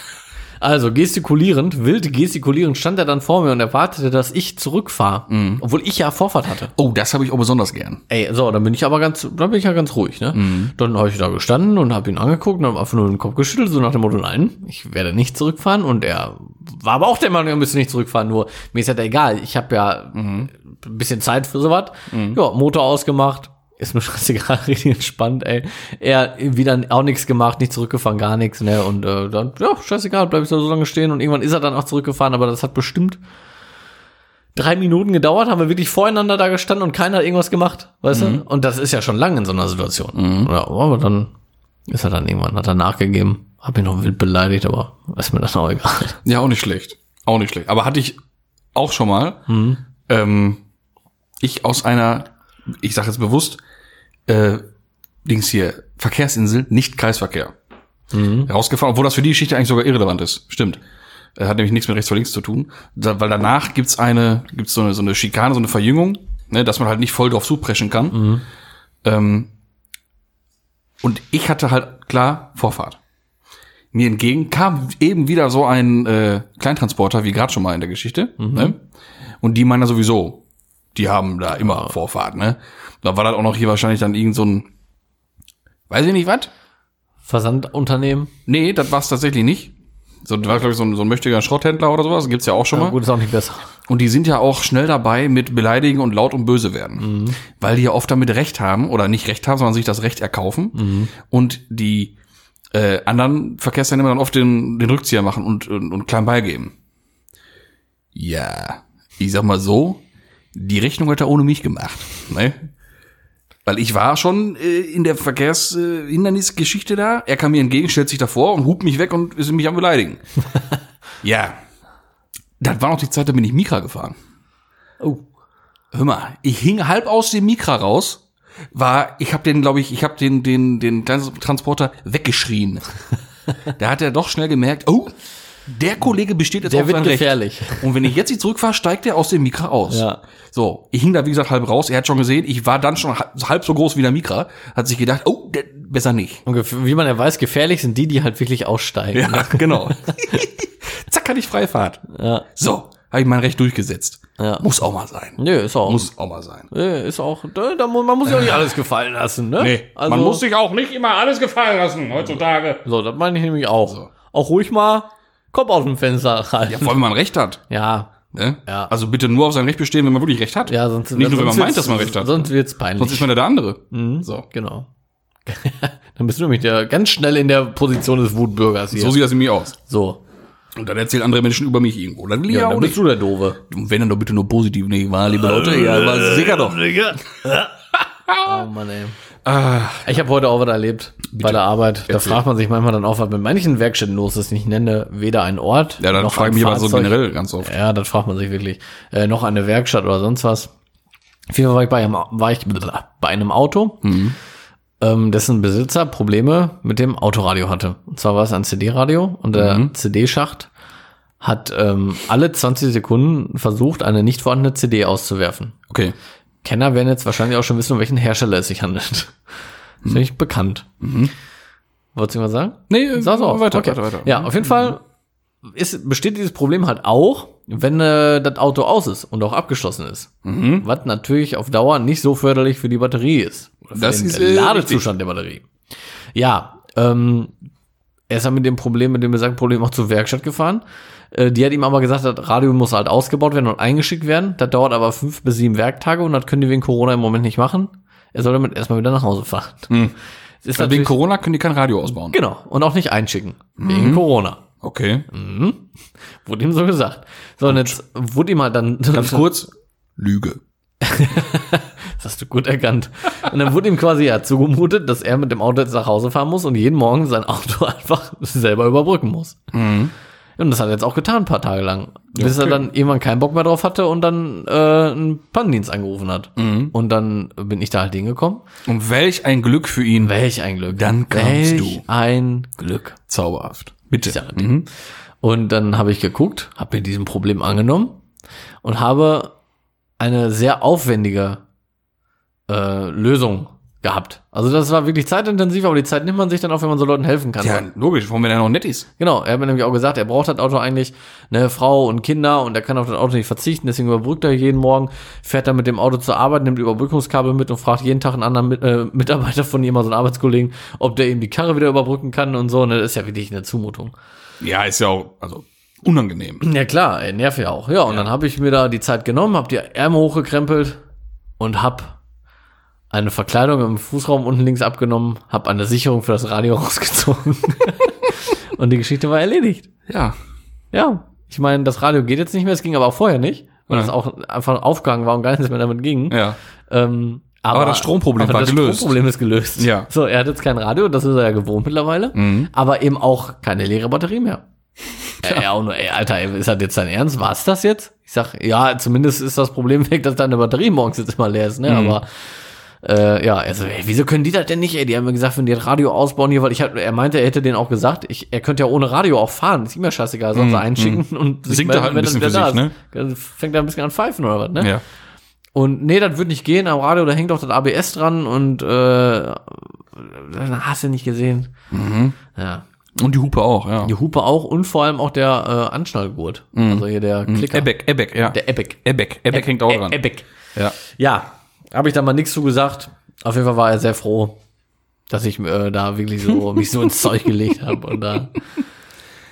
Also, gestikulierend, wild gestikulierend stand er dann vor mir und erwartete, dass ich zurückfahre. Mhm. Obwohl ich ja Vorfahrt hatte. Oh, das habe ich auch besonders gern. Ey, so, dann bin ich aber ganz, dann bin ich ja ganz ruhig, ne? Dann habe ich da gestanden und habe ihn angeguckt und habe einfach nur den Kopf geschüttelt, so nach dem Motto, nein, ich werde nicht zurückfahren. Und er war aber auch der Meinung, er müsste nicht zurückfahren, nur mir ist halt egal. Ich habe ja ein bisschen Zeit für sowas. Ja, Motor ausgemacht. Ist mir scheißegal, richtig entspannt, ey. Er wieder auch nichts gemacht, nicht zurückgefahren, gar nichts, ne? Und äh, dann, ja, scheißegal, bleib ich da so lange stehen und irgendwann ist er dann auch zurückgefahren, aber das hat bestimmt drei Minuten gedauert, haben wir wirklich voreinander da gestanden und keiner hat irgendwas gemacht, weißt du? Und das ist ja schon lange in so einer Situation. Ja, aber dann ist er dann irgendwann, hat er nachgegeben, hab ihn noch wild beleidigt, aber ist mir das auch egal. Ja, auch nicht schlecht. Auch nicht schlecht. Aber hatte ich auch schon mal. Ähm, ich aus einer, ich sage jetzt bewusst, äh, Dings hier, Verkehrsinsel, nicht Kreisverkehr. Rausgefahren, obwohl das für die Geschichte eigentlich sogar irrelevant ist. Stimmt. Äh, Hat nämlich nichts mit rechts vor links zu tun. Da, weil danach gibt's eine, gibt's so eine, so eine Schikane, so eine Verjüngung, ne, dass man halt nicht voll drauf zupreschen kann. Ähm, und ich hatte halt klar Vorfahrt. Mir entgegen kam eben wieder so ein äh, Kleintransporter, wie gerade schon mal in der Geschichte. Ne? Und die meinen ja sowieso, die haben da immer Vorfahrt. Ne? Da war das auch noch hier wahrscheinlich dann irgend so ein, weiß ich nicht was? Versandunternehmen, Nee, das war es tatsächlich nicht. So, das war, glaube ich, so ein, so ein mächtiger Schrotthändler oder sowas. Gibt's ja auch schon ja, mal. gut, ist auch nicht besser. Und die sind ja auch schnell dabei mit beleidigen und laut und böse werden. Weil die ja oft damit Recht haben oder nicht Recht haben, sondern sich das Recht erkaufen. Und die äh, anderen Verkehrsteilnehmer dann oft den, den Rückzieher machen und, und, und klein beigeben. Ja, ich sag mal so, die Rechnung hat er ohne mich gemacht. Ne? Weil ich war schon äh, in der Verkehrshindernisgeschichte da. Er kam mir entgegen, stellt sich davor und hupt mich weg und ist mich am Beleidigen. ja. Das war noch die Zeit, da bin ich Mikra gefahren. Oh. Hör mal, ich hing halb aus dem Mikra raus. War, ich habe den, glaube ich, ich habe den, den, den Transporter weggeschrien. da hat er doch schnell gemerkt, oh, der Kollege besteht jetzt Der auf wird sein Recht. gefährlich. Und wenn ich jetzt nicht zurückfahre, steigt er aus dem Mikra aus. Ja. So, ich hing da wie gesagt halb raus. Er hat schon gesehen, ich war dann schon halb, so groß wie der Mikra. Hat sich gedacht, oh, der, besser nicht. Und wie man ja weiß, gefährlich sind die, die halt wirklich aussteigen. Ja, genau. Zack, hatte ich Freifahrt. Ja. So, habe ich mein Recht durchgesetzt. Ja. Muss auch mal sein. Nö, ist auch. Muss auch mal sein. Nö, ist auch. Da, da, man muss sich auch nicht alles gefallen lassen, ne? Also, sich auch nicht immer alles gefallen lassen heutzutage. So, das meine ich nämlich auch. Auch ruhig mal Kopf aus dem Fenster rein. Ja, vor allem, wenn man Recht hat. Ja. Ne? Ja. Also bitte nur auf sein Recht bestehen, wenn man wirklich Recht hat. Ja, sonst Nicht nur, wenn man meint, dass man Recht hat. Sonst wird's peinlich. Sonst ist man ja der andere. So. genau. Dann bist du nämlich der, ganz schnell in der Position des Wutbürgers hier. so sieht das in mir aus. so. Und dann erzählen andere Menschen über mich irgendwo. Dann will ich Ja, ja, dann bist nicht. du der Doofe. Und wenn dann doch bitte nur positiv nicht wahr, liebe Leute. Ja, aber sicher doch. Oh Mann, ey. Ich habe heute auch was erlebt bei der Arbeit. Da Erzähl. fragt man sich manchmal dann auch, was mit manchen Werkstätten los ist. Ich nenne weder einen Ort Ja, dann noch frage ich mich aber so generell ganz oft. Ja, das fragt man sich wirklich. Äh, noch eine Werkstatt oder sonst was. Auf jeden Fall war ich bei einem, war ich bei einem Auto, ähm, dessen Besitzer Probleme mit dem Autoradio hatte. Und zwar war es ein CD-Radio und der CD-Schacht hat ähm, alle 20 Sekunden versucht, eine nicht vorhandene CD auszuwerfen. Okay. Kenner werden jetzt wahrscheinlich auch schon wissen, um welchen Hersteller es sich handelt. Ist nämlich bekannt. Wolltest du was sagen? Nee, Sag so, weiter, okay. weiter, weiter. Ja, auf jeden Fall ist, besteht dieses Problem halt auch, wenn äh, das Auto aus ist und auch abgeschlossen ist. Was natürlich auf Dauer nicht so förderlich für die Batterie ist. Das ist, äh, Ladezustand der Batterie. Ja, ähm, er ist dann mit dem Problem, mit dem besagten Problem auch zur Werkstatt gefahren. Äh, die hat ihm aber gesagt, das Radio muss halt ausgebaut werden und eingeschickt werden. Das dauert aber fünf bis sieben Werktage und das können die wegen Corona im Moment nicht machen. Er soll damit erstmal wieder nach Hause fahren. Ist Also wegen Corona können die kein Radio ausbauen. Genau. Und auch nicht einschicken. Mhm. Wegen Corona. Okay. Wurde ihm so gesagt. So, und jetzt wurde ihm halt dann. Ganz kurz. Lüge. Das hast du gut erkannt. Und dann wurde ihm quasi ja zugemutet, dass er mit dem Auto jetzt nach Hause fahren muss und jeden Morgen sein Auto einfach selber überbrücken muss. Und das hat er jetzt auch getan, ein paar Tage lang. Bis er okay. dann irgendwann keinen Bock mehr drauf hatte und dann äh, einen Pannendienst angerufen hat. Und dann bin ich da halt hingekommen. Und welch ein Glück für ihn. Welch ein Glück. Dann kamst Welch du. ein Glück. Zauberhaft. Bitte. Sage dir. Und dann habe ich geguckt, habe mir diesem Problem angenommen und habe eine sehr aufwendige äh, Lösung gehabt. Also das war wirklich zeitintensiv, aber die Zeit nimmt man sich dann auch, wenn man so Leuten helfen kann. Ja, logisch, warum wenn er noch nett ist. Genau, er hat mir nämlich auch gesagt, er braucht das Auto eigentlich eine Frau und Kinder und er kann auf das Auto nicht verzichten, deswegen überbrückt er jeden Morgen, fährt dann mit dem Auto zur Arbeit, nimmt Überbrückungskabel mit und fragt jeden Tag einen anderen mit, äh, Mitarbeiter von ihm, also einen Arbeitskollegen, ob der ihm die Karre wieder überbrücken kann und so. Und das ist ja wirklich eine Zumutung. Ja, ist ja auch, also, unangenehm. Ja klar, ey, nervt ja auch. Ja, und dann habe ich mir da die Zeit genommen, habe die Ärmel hochgekrempelt und hab eine Verkleidung im Fußraum unten links abgenommen, hab eine Sicherung für das Radio rausgezogen. und die Geschichte war erledigt. Ja. Ja, ich meine, das Radio geht jetzt nicht mehr, es ging aber auch vorher nicht, weil Ja. das auch einfach aufgegangen war und gar nichts mehr damit ging. Ja. Ähm, aber, Aber das Stromproblem aber war das gelöst. Stromproblem ist gelöst. Ja. So, er hat jetzt kein Radio, das ist er ja gewohnt mittlerweile, Mhm. aber eben auch keine leere Batterie mehr. Äh, ja, auch nur, ey, Alter, ist das jetzt dein Ernst? War's das jetzt? Ich sag, ja, zumindest ist das Problem weg, dass deine Batterie morgens jetzt immer leer ist, ne? Mhm. Aber äh, ja, also, ey, wieso können die das denn nicht, ey? Die haben mir gesagt, wenn die das Radio ausbauen hier, weil ich hab, er meinte, er hätte denen auch gesagt, ich, er könnte ja ohne Radio auch fahren, ist ihm ja scheißegal, soll sie einschicken und sich Mhm. Singt er halt ein wenn bisschen wieder für da sich, ist. Dann Fängt er ein bisschen an pfeifen oder was, ne? Ja. Und nee, das wird nicht gehen. Am Radio, da hängt auch das ABS dran und äh, hast du nicht gesehen. Mhm. Ja. Und die Hupe auch, ja. Die Hupe auch und vor allem auch der äh, Anschnallgurt. Also hier der Klicker. Ebeck, Ebeck, ja. Der Epic. Ebeck, Ebeck hängt auch dran. Epic. Ja. Ja, habe ich da mal nichts zu gesagt. Auf jeden Fall war er sehr froh, dass ich äh, da wirklich so mich so ins Zeug gelegt habe und da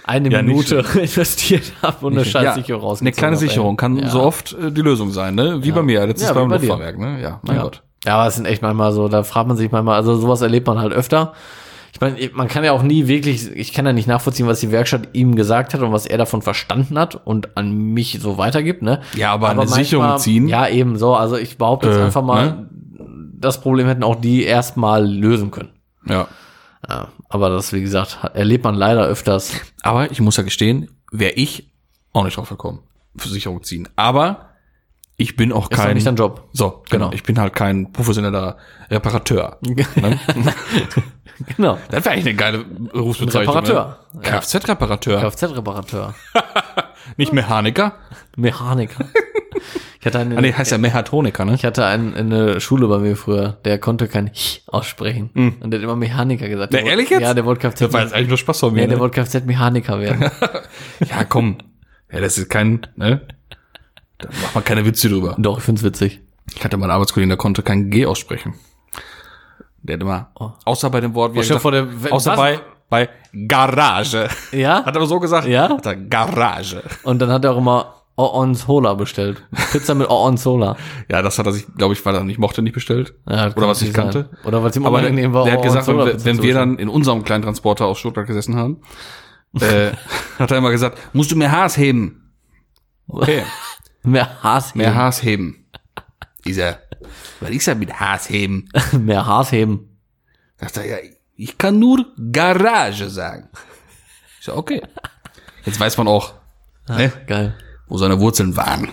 eine Ja, Minute investiert habe und eine Scheißsicherung Eine rausgezogen kleine hab, ey. Sicherung kann Ja. so oft äh, die Lösung sein, ne? Wie bei mir, letztes Ja, beim bei dir. Luftfahrwerk, ne? Ja, mein ja. Gott. Ja, aber es sind echt manchmal so, da fragt man sich manchmal, also sowas erlebt man halt öfter. Ich meine, man kann ja auch nie wirklich, ich kann ja nicht nachvollziehen, was die Werkstatt ihm gesagt hat und was er davon verstanden hat und an mich so weitergibt, ne? Ja, aber eine Sicherung ziehen? Ja, eben so. Also ich behaupte jetzt Äh, einfach mal, ne? das Problem hätten auch die erstmal lösen können. Ja. Ja, aber das, wie gesagt, erlebt man leider öfters. Aber ich muss ja gestehen, wäre ich auch nicht drauf gekommen. Versicherung ziehen. Aber ich bin auch Ist kein. nicht dein Job. So, genau. Ich bin halt kein professioneller Reparateur. Ne? Genau. Das wäre eigentlich eine geile Berufsbezeichnung. Reparateur. Ne? Kfz-Reparateur. Kfz-Reparateur. Nicht Mechaniker. Mechaniker. Ich hatte einen, Ah, nee, heißt ja Mechatroniker, ne? Ich hatte einen in der Schule bei mir früher, der konnte kein Ch aussprechen. Und der hat immer Mechaniker gesagt. Na, Der ehrlich wollte- jetzt? Ja, der wollte Kfz. Das war jetzt eigentlich nur Spaß von mir. nee, der ne? wollte Kfz-Mechaniker werden. Ja, komm. Ja, das ist kein, ne? Da macht man keine Witze drüber. Doch, ich find's witzig. Ich hatte mal einen Arbeitskollegen, der konnte kein G aussprechen. Der hat immer, außer bei dem Wort, wie er stell gesagt, vor, der- außer was? bei, bei Garage. Ja? Hat er so gesagt? Ja? Hat er Garage. Und dann hat er auch immer Oonzola bestellt. Pizza mit Oonzola. Ja, das hat er sich, glaube ich, weil er nicht mochte, nicht bestellt. Ja, Oder was ich natürlich kannte. sein. Oder es ihm unangenehm war. der hat gesagt, wenn, wir- wenn wir dann in unserem kleinen Transporter aus Stuttgart gesessen haben, äh, hat er immer gesagt, musst du mehr Haas heben. Okay, Mehr Haas mehr heben. Haas heben. Dieser, was ist ja mit Haas heben? Mehr Haas heben. Sagt er, ja, ich kann nur Garage sagen. Ich so, okay. Jetzt weiß man auch, ne, Geil. wo seine Wurzeln waren.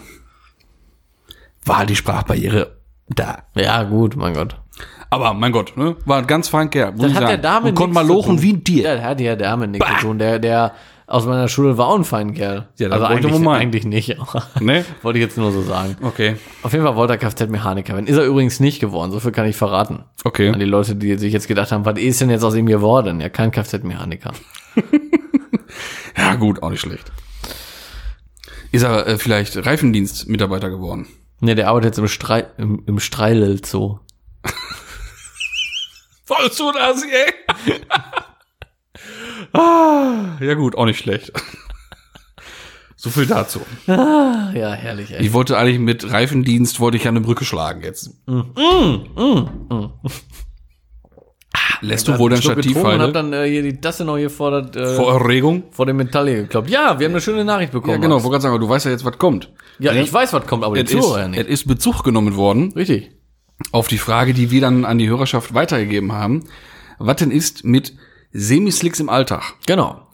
War die Sprachbarriere da. Ja, gut, mein Gott. Aber mein Gott, ne, war ganz muss Das ich hat sagen. der Dame Und konnte mal lochen wie ein Tier. Ja, der hat ja damit nichts zu tun. Der, der aus meiner Schule war auch ein fein Kerl. Ja, also eigentlich, eigentlich nicht. aber Ne? Wollte ich jetzt nur so sagen. Okay. Auf jeden Fall wollte er Kfz-Mechaniker werden. Ist er übrigens nicht geworden. So viel kann ich verraten. An Okay. die Leute, die sich jetzt gedacht haben, was ist denn jetzt aus ihm geworden? Ja, kein Kfz-Mechaniker. Ja, gut, auch nicht schlecht. Ist er äh, vielleicht Reifendienstmitarbeiter geworden? Ne, der arbeitet jetzt im, Strei im, im Streilel Zoo. Vollst du das, ey? Ah, ja gut, auch nicht schlecht. so viel dazu. Ah, ja, herrlich, ey. Ich wollte eigentlich mit Reifendienst wollte ich ja eine Brücke schlagen jetzt. Lässt du wohl dein Stativ getrunken und hab fallen? dann äh, hier die Tasse noch das, äh, Vor Erregung? vor dem Metall hier gekloppt. Ja, wir haben eine schöne Nachricht bekommen. Ja, genau, wollte gerade sagen, du weißt ja jetzt, was kommt. Ja, ich weiß, was kommt, aber die Es Zuhörer es nicht. ist Bezug genommen worden Richtig. auf die Frage, die wir dann an die Hörerschaft weitergegeben haben. Was denn ist mit Semislicks im Alltag? Genau.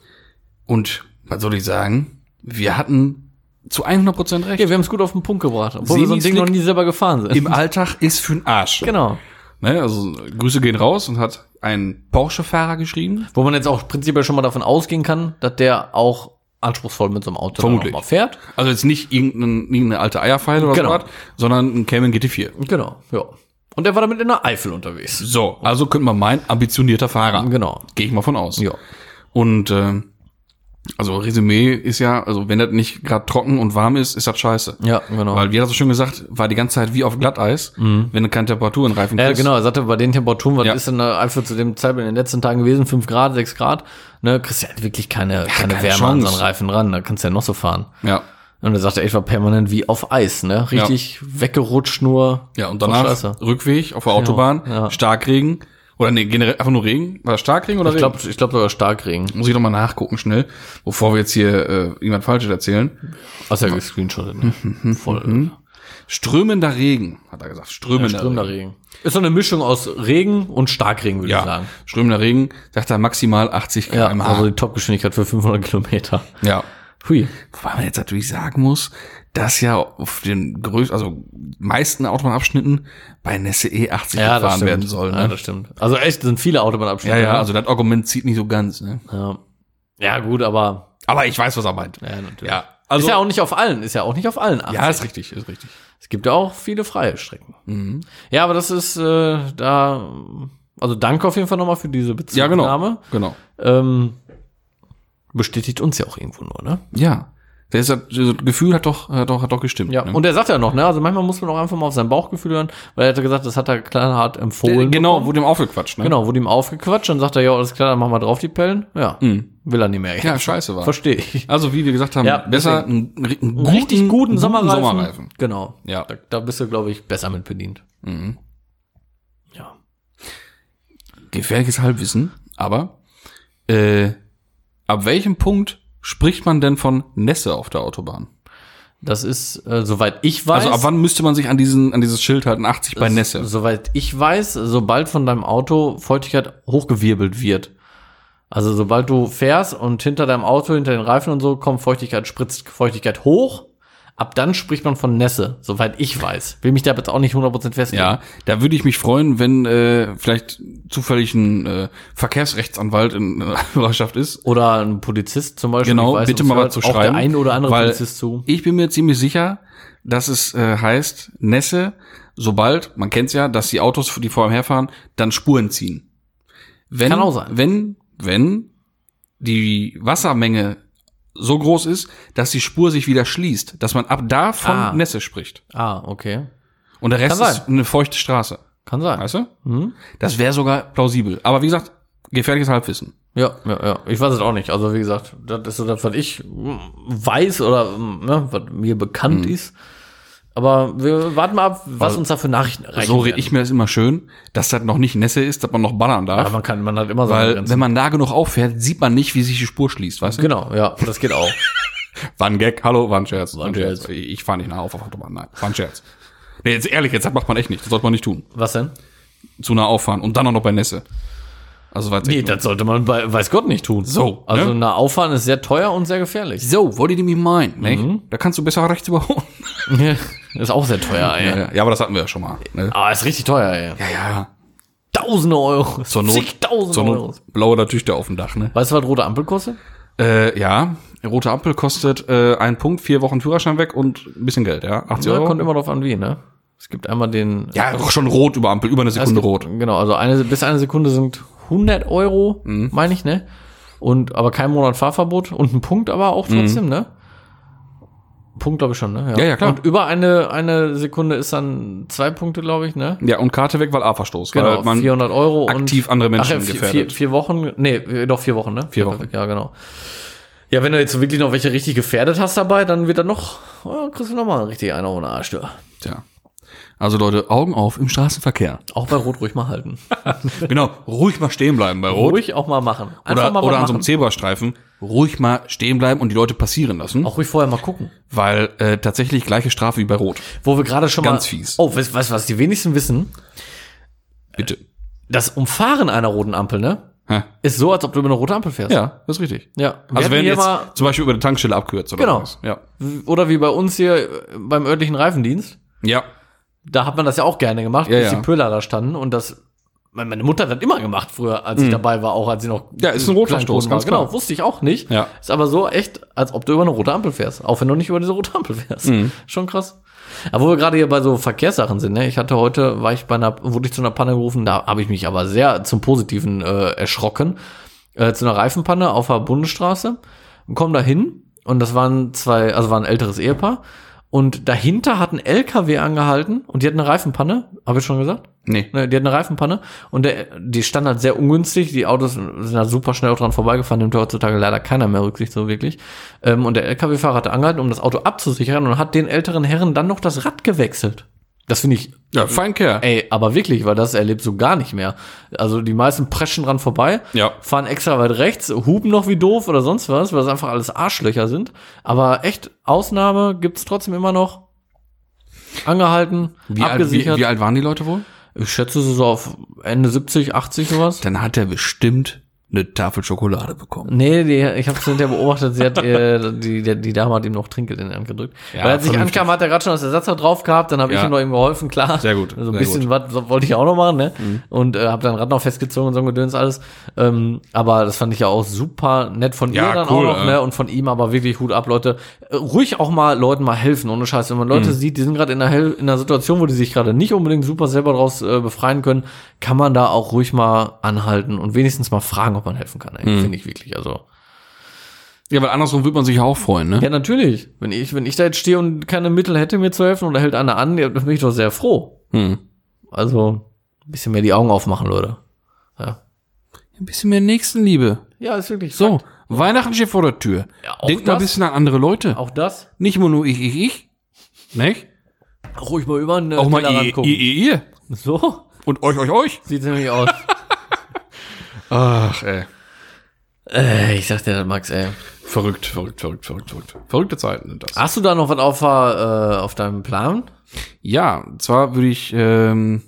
Und was soll ich sagen? Wir hatten zu 100% recht. Ja, wir haben es gut auf den Punkt gebracht, obwohl wir so ein Ding noch nie selber gefahren sind. Im Alltag ist für'n Arsch. genau. Ne, also Grüße gehen raus und hat ein Porsche-Fahrer geschrieben. Wo man jetzt auch prinzipiell schon mal davon ausgehen kann, dass der auch anspruchsvoll mit so einem Auto Vermutlich. mal fährt. Also jetzt nicht irgendein, irgendeine alte Eierpfeile oder Genau. so was, sondern ein Cayman GT4. Genau, ja. Und der war damit in der Eifel unterwegs. So, also könnte man meinen, ambitionierter Fahrer. Genau. Gehe ich mal von aus. Ja. Und äh, also Resümee ist ja, also wenn das nicht gerade trocken und warm ist, ist das scheiße. Ja, genau. Weil, wie hat er so schön gesagt, war die ganze Zeit wie auf Glatteis, wenn du keine Temperatur in den Reifen Mhm. ja, genau, er sagte, bei den Temperaturen, was Ja. ist denn da einfach zu dem Zeitpunkt in den letzten Tagen gewesen? 5 Grad, 6 Grad, ne, kriegst ja wirklich keine, keine, keine Wärme an so Chance. einen Reifen ran, da kannst du ja noch so fahren. Ja. Und er sagte, ich war permanent wie auf Eis, ne, richtig weggerutscht nur. Ja, und danach. Rückweg auf der Autobahn, ja. Starkregen. Oder nee, generell einfach nur Regen. War das Starkregen oder Ich Regen? glaube, ich glaube sogar Starkregen. Muss ich noch mal nachgucken schnell, bevor wir jetzt hier äh, jemand Falsches erzählen. Hast ja gescreenshottet, ne? Voll. Strömender Regen, hat er gesagt. Strömender, Strömender Regen. Regen. Ist so eine Mischung aus Regen und Starkregen, würde ich Ja, sagen. strömender Regen, sagt er maximal 80 Ja, km/h. also die Topgeschwindigkeit für 500 Kilometer. ja. Hui. Wobei man jetzt natürlich sagen muss, dass ja auf den größten, also meisten Autobahnabschnitten bei Nässe eh 80 Ja, gefahren werden soll. Ja, Ne? das stimmt. Also echt, sind viele Ja, Autobahnabschnitte. ja, ne? also das Argument zieht nicht so ganz. Ne? ja. ja, gut, aber Aber ich weiß, was er meint. ja, natürlich. Ja, also ist ja auch nicht auf allen, ist ja auch nicht auf allen 80. ja, ist richtig, ist richtig. Es gibt ja auch viele freie Strecken. Mhm. Ja, aber das ist äh, da, also danke auf jeden Fall nochmal für diese Ja, genau. Bezugnahme. Genau. Ähm, bestätigt uns ja auch irgendwo nur, ne? Ja. Das, ist, das Gefühl hat doch, hat doch, hat doch gestimmt. Ja, ne? und er sagt ja noch, ne? Also manchmal muss man auch einfach mal auf sein Bauchgefühl hören, weil er hat ja gesagt, das hat er knallhart empfohlen. genau, bekommen. wurde ihm aufgequatscht, ne? Genau, wurde ihm aufgequatscht, dann sagt er, ja, alles klar, dann machen wir drauf die Pellen. Ja, will er nicht mehr. Mhm. Ja, scheiße war. Verstehe ich. Also, wie wir gesagt haben, Ja, besser einen, einen guten, Richtig guten, Sommerreifen. Sommerreifen. Genau. Ja. Da, da bist du, glaube ich, besser mit bedient. Mhm. Ja. Gefährliches Halbwissen, aber äh, ab welchem Punkt spricht man denn von Nässe auf der Autobahn? Das ist, äh, soweit ich weiß. Also ab wann müsste man sich an diesen an dieses Schild halten? 80 bei Nässe. Soweit ich weiß, sobald von deinem Auto Feuchtigkeit hochgewirbelt wird. Also sobald du fährst und hinter deinem Auto, hinter den Reifen und so, kommt Feuchtigkeit, spritzt Feuchtigkeit hoch. Ab dann spricht man von Nässe, soweit ich weiß. Will mich da jetzt auch nicht 100% festlegen. Ja, da würde ich mich freuen, wenn äh, vielleicht zufällig ein äh, Verkehrsrechtsanwalt in der Hörerschaft ist. Oder ein Polizist zum Beispiel. Genau, weiß, bitte mal was zu auch schreiben. der ein oder andere Polizist zu. Ich bin mir ziemlich sicher, dass es äh, heißt, Nässe, sobald, man kennt's ja, dass die Autos, die vor einem herfahren, dann Spuren ziehen. Wenn, Kann auch sein. Wenn, wenn die Wassermenge so groß ist, dass die Spur sich wieder schließt, dass man ab da von Ah. Nässe spricht. Ah, okay. Und der Rest ist eine feuchte Straße. Kann sein. Weißt du? Mhm. Das wäre sogar plausibel. Aber wie gesagt, gefährliches Halbwissen. Ja, ja, ja. Ich weiß es auch nicht. Also wie gesagt, das ist so das, was ich weiß oder ne, was mir bekannt Mhm. ist. Aber wir warten mal ab, was uns da für Nachrichten erreichen So rede ich mir das immer schön, dass das noch nicht Nässe ist, dass man noch ballern darf. Aber man kann, man hat immer so Weil, wenn man nah genug auffährt, sieht man nicht, wie sich die Spur schließt, weißt du? Genau, ja, das geht auch. War ein Gag, hallo, war ein Scherz. War ein Scherz. Ich fahre nicht nah auf auf Autobahn, nein, war ein Scherz. Nee, jetzt ehrlich, jetzt das macht man echt nicht. Das sollte man nicht tun. Was denn? Zu nah auffahren und dann auch noch bei Nässe. Also jetzt Nee, das sollte man bei weiß Gott nicht tun. So, Also ne? eine Auffahren ist sehr teuer und sehr gefährlich. so, wollt ihr die mich meinen, ne? Mhm. Da kannst du besser rechts überholen. ist auch sehr teuer, ey. Ja, ja, ja, aber das hatten wir ja schon mal. Ne? Aber ist richtig teuer, ey. Ja, ja. Tausende Euro. Zur Not, Zigtausende zur Euro. Not blaue der Tüchter auf dem Dach, ne? Weißt du, was rote Ampel kostet? Äh, ja, rote Ampel kostet äh, ein Punkt, vier Wochen Führerschein weg und ein bisschen Geld, ja? 80 Ja, Euro? kommt immer drauf an, wie, ne? Es gibt einmal den. ja, schon rot über Ampel, über eine Sekunde gibt- rot. Genau, also eine, bis eine Sekunde sind 100 Euro, Mhm. meine ich, ne? Und, aber kein Monat Fahrverbot und ein Punkt aber auch trotzdem, ne? Punkt glaube ich schon, ne? Mhm. Ja, ja, klar. Und über eine, eine Sekunde ist dann zwei Punkte, glaube ich, ne? Ja, und Karte weg, weil A-Verstoß. Genau, weil man 400 Euro aktiv andere Menschen ach, ja, vier, gefährdet. vier, vier Wochen, nee, äh, doch vier Wochen, ne? Vier Wochen. Ja, genau. Ja, wenn du jetzt wirklich noch welche richtig gefährdet hast dabei, dann wird dann noch, oh, kriegst du noch mal richtig einer ohne Arsch, du. Tja. Also Leute, Augen auf im Straßenverkehr. Auch bei Rot ruhig mal halten. genau, ruhig mal stehen bleiben bei Rot. Ruhig auch mal machen. Einfach Oder, mal oder was an so einem. Zebrastreifen ruhig mal stehen bleiben und die Leute passieren lassen. Auch ruhig vorher mal gucken. Weil äh, tatsächlich gleiche Strafe wie bei Rot. Wo wir gerade schon Ganz mal. fies. Oh, weißt du, was die wenigsten wissen? Bitte. Das Umfahren einer roten Ampel, ne? Hä? Ist so, als ob du über eine rote Ampel fährst. Ja, das ist richtig. Ja. Wir Also wenn jetzt mal, zum Beispiel über eine Tankstelle abkürzt oder Genau. was. Ja. oder wie bei uns hier äh, beim örtlichen Reifendienst. Ja. Da hat man das ja auch gerne gemacht, Ja, bis ja. die Pöhler da standen und das meine Mutter hat das immer gemacht früher, als ich dabei war, auch als sie noch Mhm. Ja, ist ein Rotverstoß, ganz. Genau, klar. wusste ich auch nicht. Ja. Ist aber so echt, als ob du über eine rote Ampel fährst, auch wenn du nicht über diese rote Ampel fährst. Mhm. Schon krass. Aber wo wir gerade hier bei so Verkehrssachen sind, ne? Ich hatte heute, war ich bei einer, wurde ich zu einer Panne gerufen, da habe ich mich aber sehr zum Positiven äh, erschrocken. Äh, zu einer Reifenpanne auf der Bundesstraße und komm da hin und das waren zwei, also war ein älteres Ehepaar und dahinter hat ein LKW angehalten und die hatten eine Reifenpanne, habe ich schon gesagt? Nee. Ne, die hatten eine Reifenpanne und der, die stand halt sehr ungünstig. Die Autos sind halt super schnell auch dran vorbeigefahren, nimmt heutzutage leider keiner mehr Rücksicht so wirklich. Ähm, und der LKW-Fahrer hatte angehalten, um das Auto abzusichern und hat den älteren Herren dann noch das Rad gewechselt. Das finde ich, Ja, fein Kerl. ey, aber wirklich, weil das erlebst du gar nicht mehr. Also die meisten preschen dran vorbei, Ja. fahren extra weit rechts, hupen noch wie doof oder sonst was, weil es einfach alles Arschlöcher sind. Aber echt, Ausnahme gibt's trotzdem immer noch. Angehalten, Wie alt, wie, abgesichert. wie alt waren die Leute wohl? Ich schätze so auf Ende 70, 80 sowas. Dann hat er bestimmt eine Tafel Schokolade bekommen. Nee, die, ich habe es hinterher beobachtet, sie hat, äh, die, die, die Dame hat ihm noch Trinkgeld in die Hand gedrückt. Ja, Weil als ich ankam, hat er gerade schon das Ersatzrad drauf gehabt, dann habe ich Ja. ihm noch ihm geholfen, klar. Sehr gut, So ein sehr bisschen gut. was so wollte ich auch noch machen, ne? Und äh, habe dann Rad noch festgezogen und so ein Gedöns alles. Ähm, aber das fand ich ja auch super nett von Ja, ihr dann cool, auch noch, äh. ne? Und von ihm aber wirklich Hut ab, Leute. Äh, ruhig auch mal Leuten mal helfen, ohne Scheiß. Wenn man Mhm. Leute sieht, die sind gerade in einer, in einer Situation, wo die sich gerade nicht unbedingt super selber draus äh, befreien können, kann man da auch ruhig mal anhalten und wenigstens mal fragen, ob man helfen kann. Ey. Finde ich wirklich. Also Ja, weil andersrum würde man sich auch freuen, ne? ja, natürlich. Wenn ich, wenn ich da jetzt stehe und keine Mittel hätte, mir zu helfen oder hält einer an, dann bin ich doch sehr froh. Hm. Also, ein bisschen mehr die Augen aufmachen, Leute. Ja. Ein bisschen mehr Nächstenliebe. Ja, ist wirklich So, Fakt. Weihnachten steht vor der Tür. Ja, auch Denkt mal ein das. bisschen an andere Leute. Auch das. Nicht immer nur ich, ich, ich. Nicht? Ruhig mal über den Auch mal ihr, ihr, ihr, ihr. So Und euch, euch, euch. sieht's nämlich aus. Ach, ey. äh, ich sag dir das, Max, ey. Verrückt, verrückt, verrückt, verrückt, verrückt. Verrückte Zeiten sind das. Hast du da noch was auf, äh, auf deinem Plan? Ja, und zwar würde ich, ähm,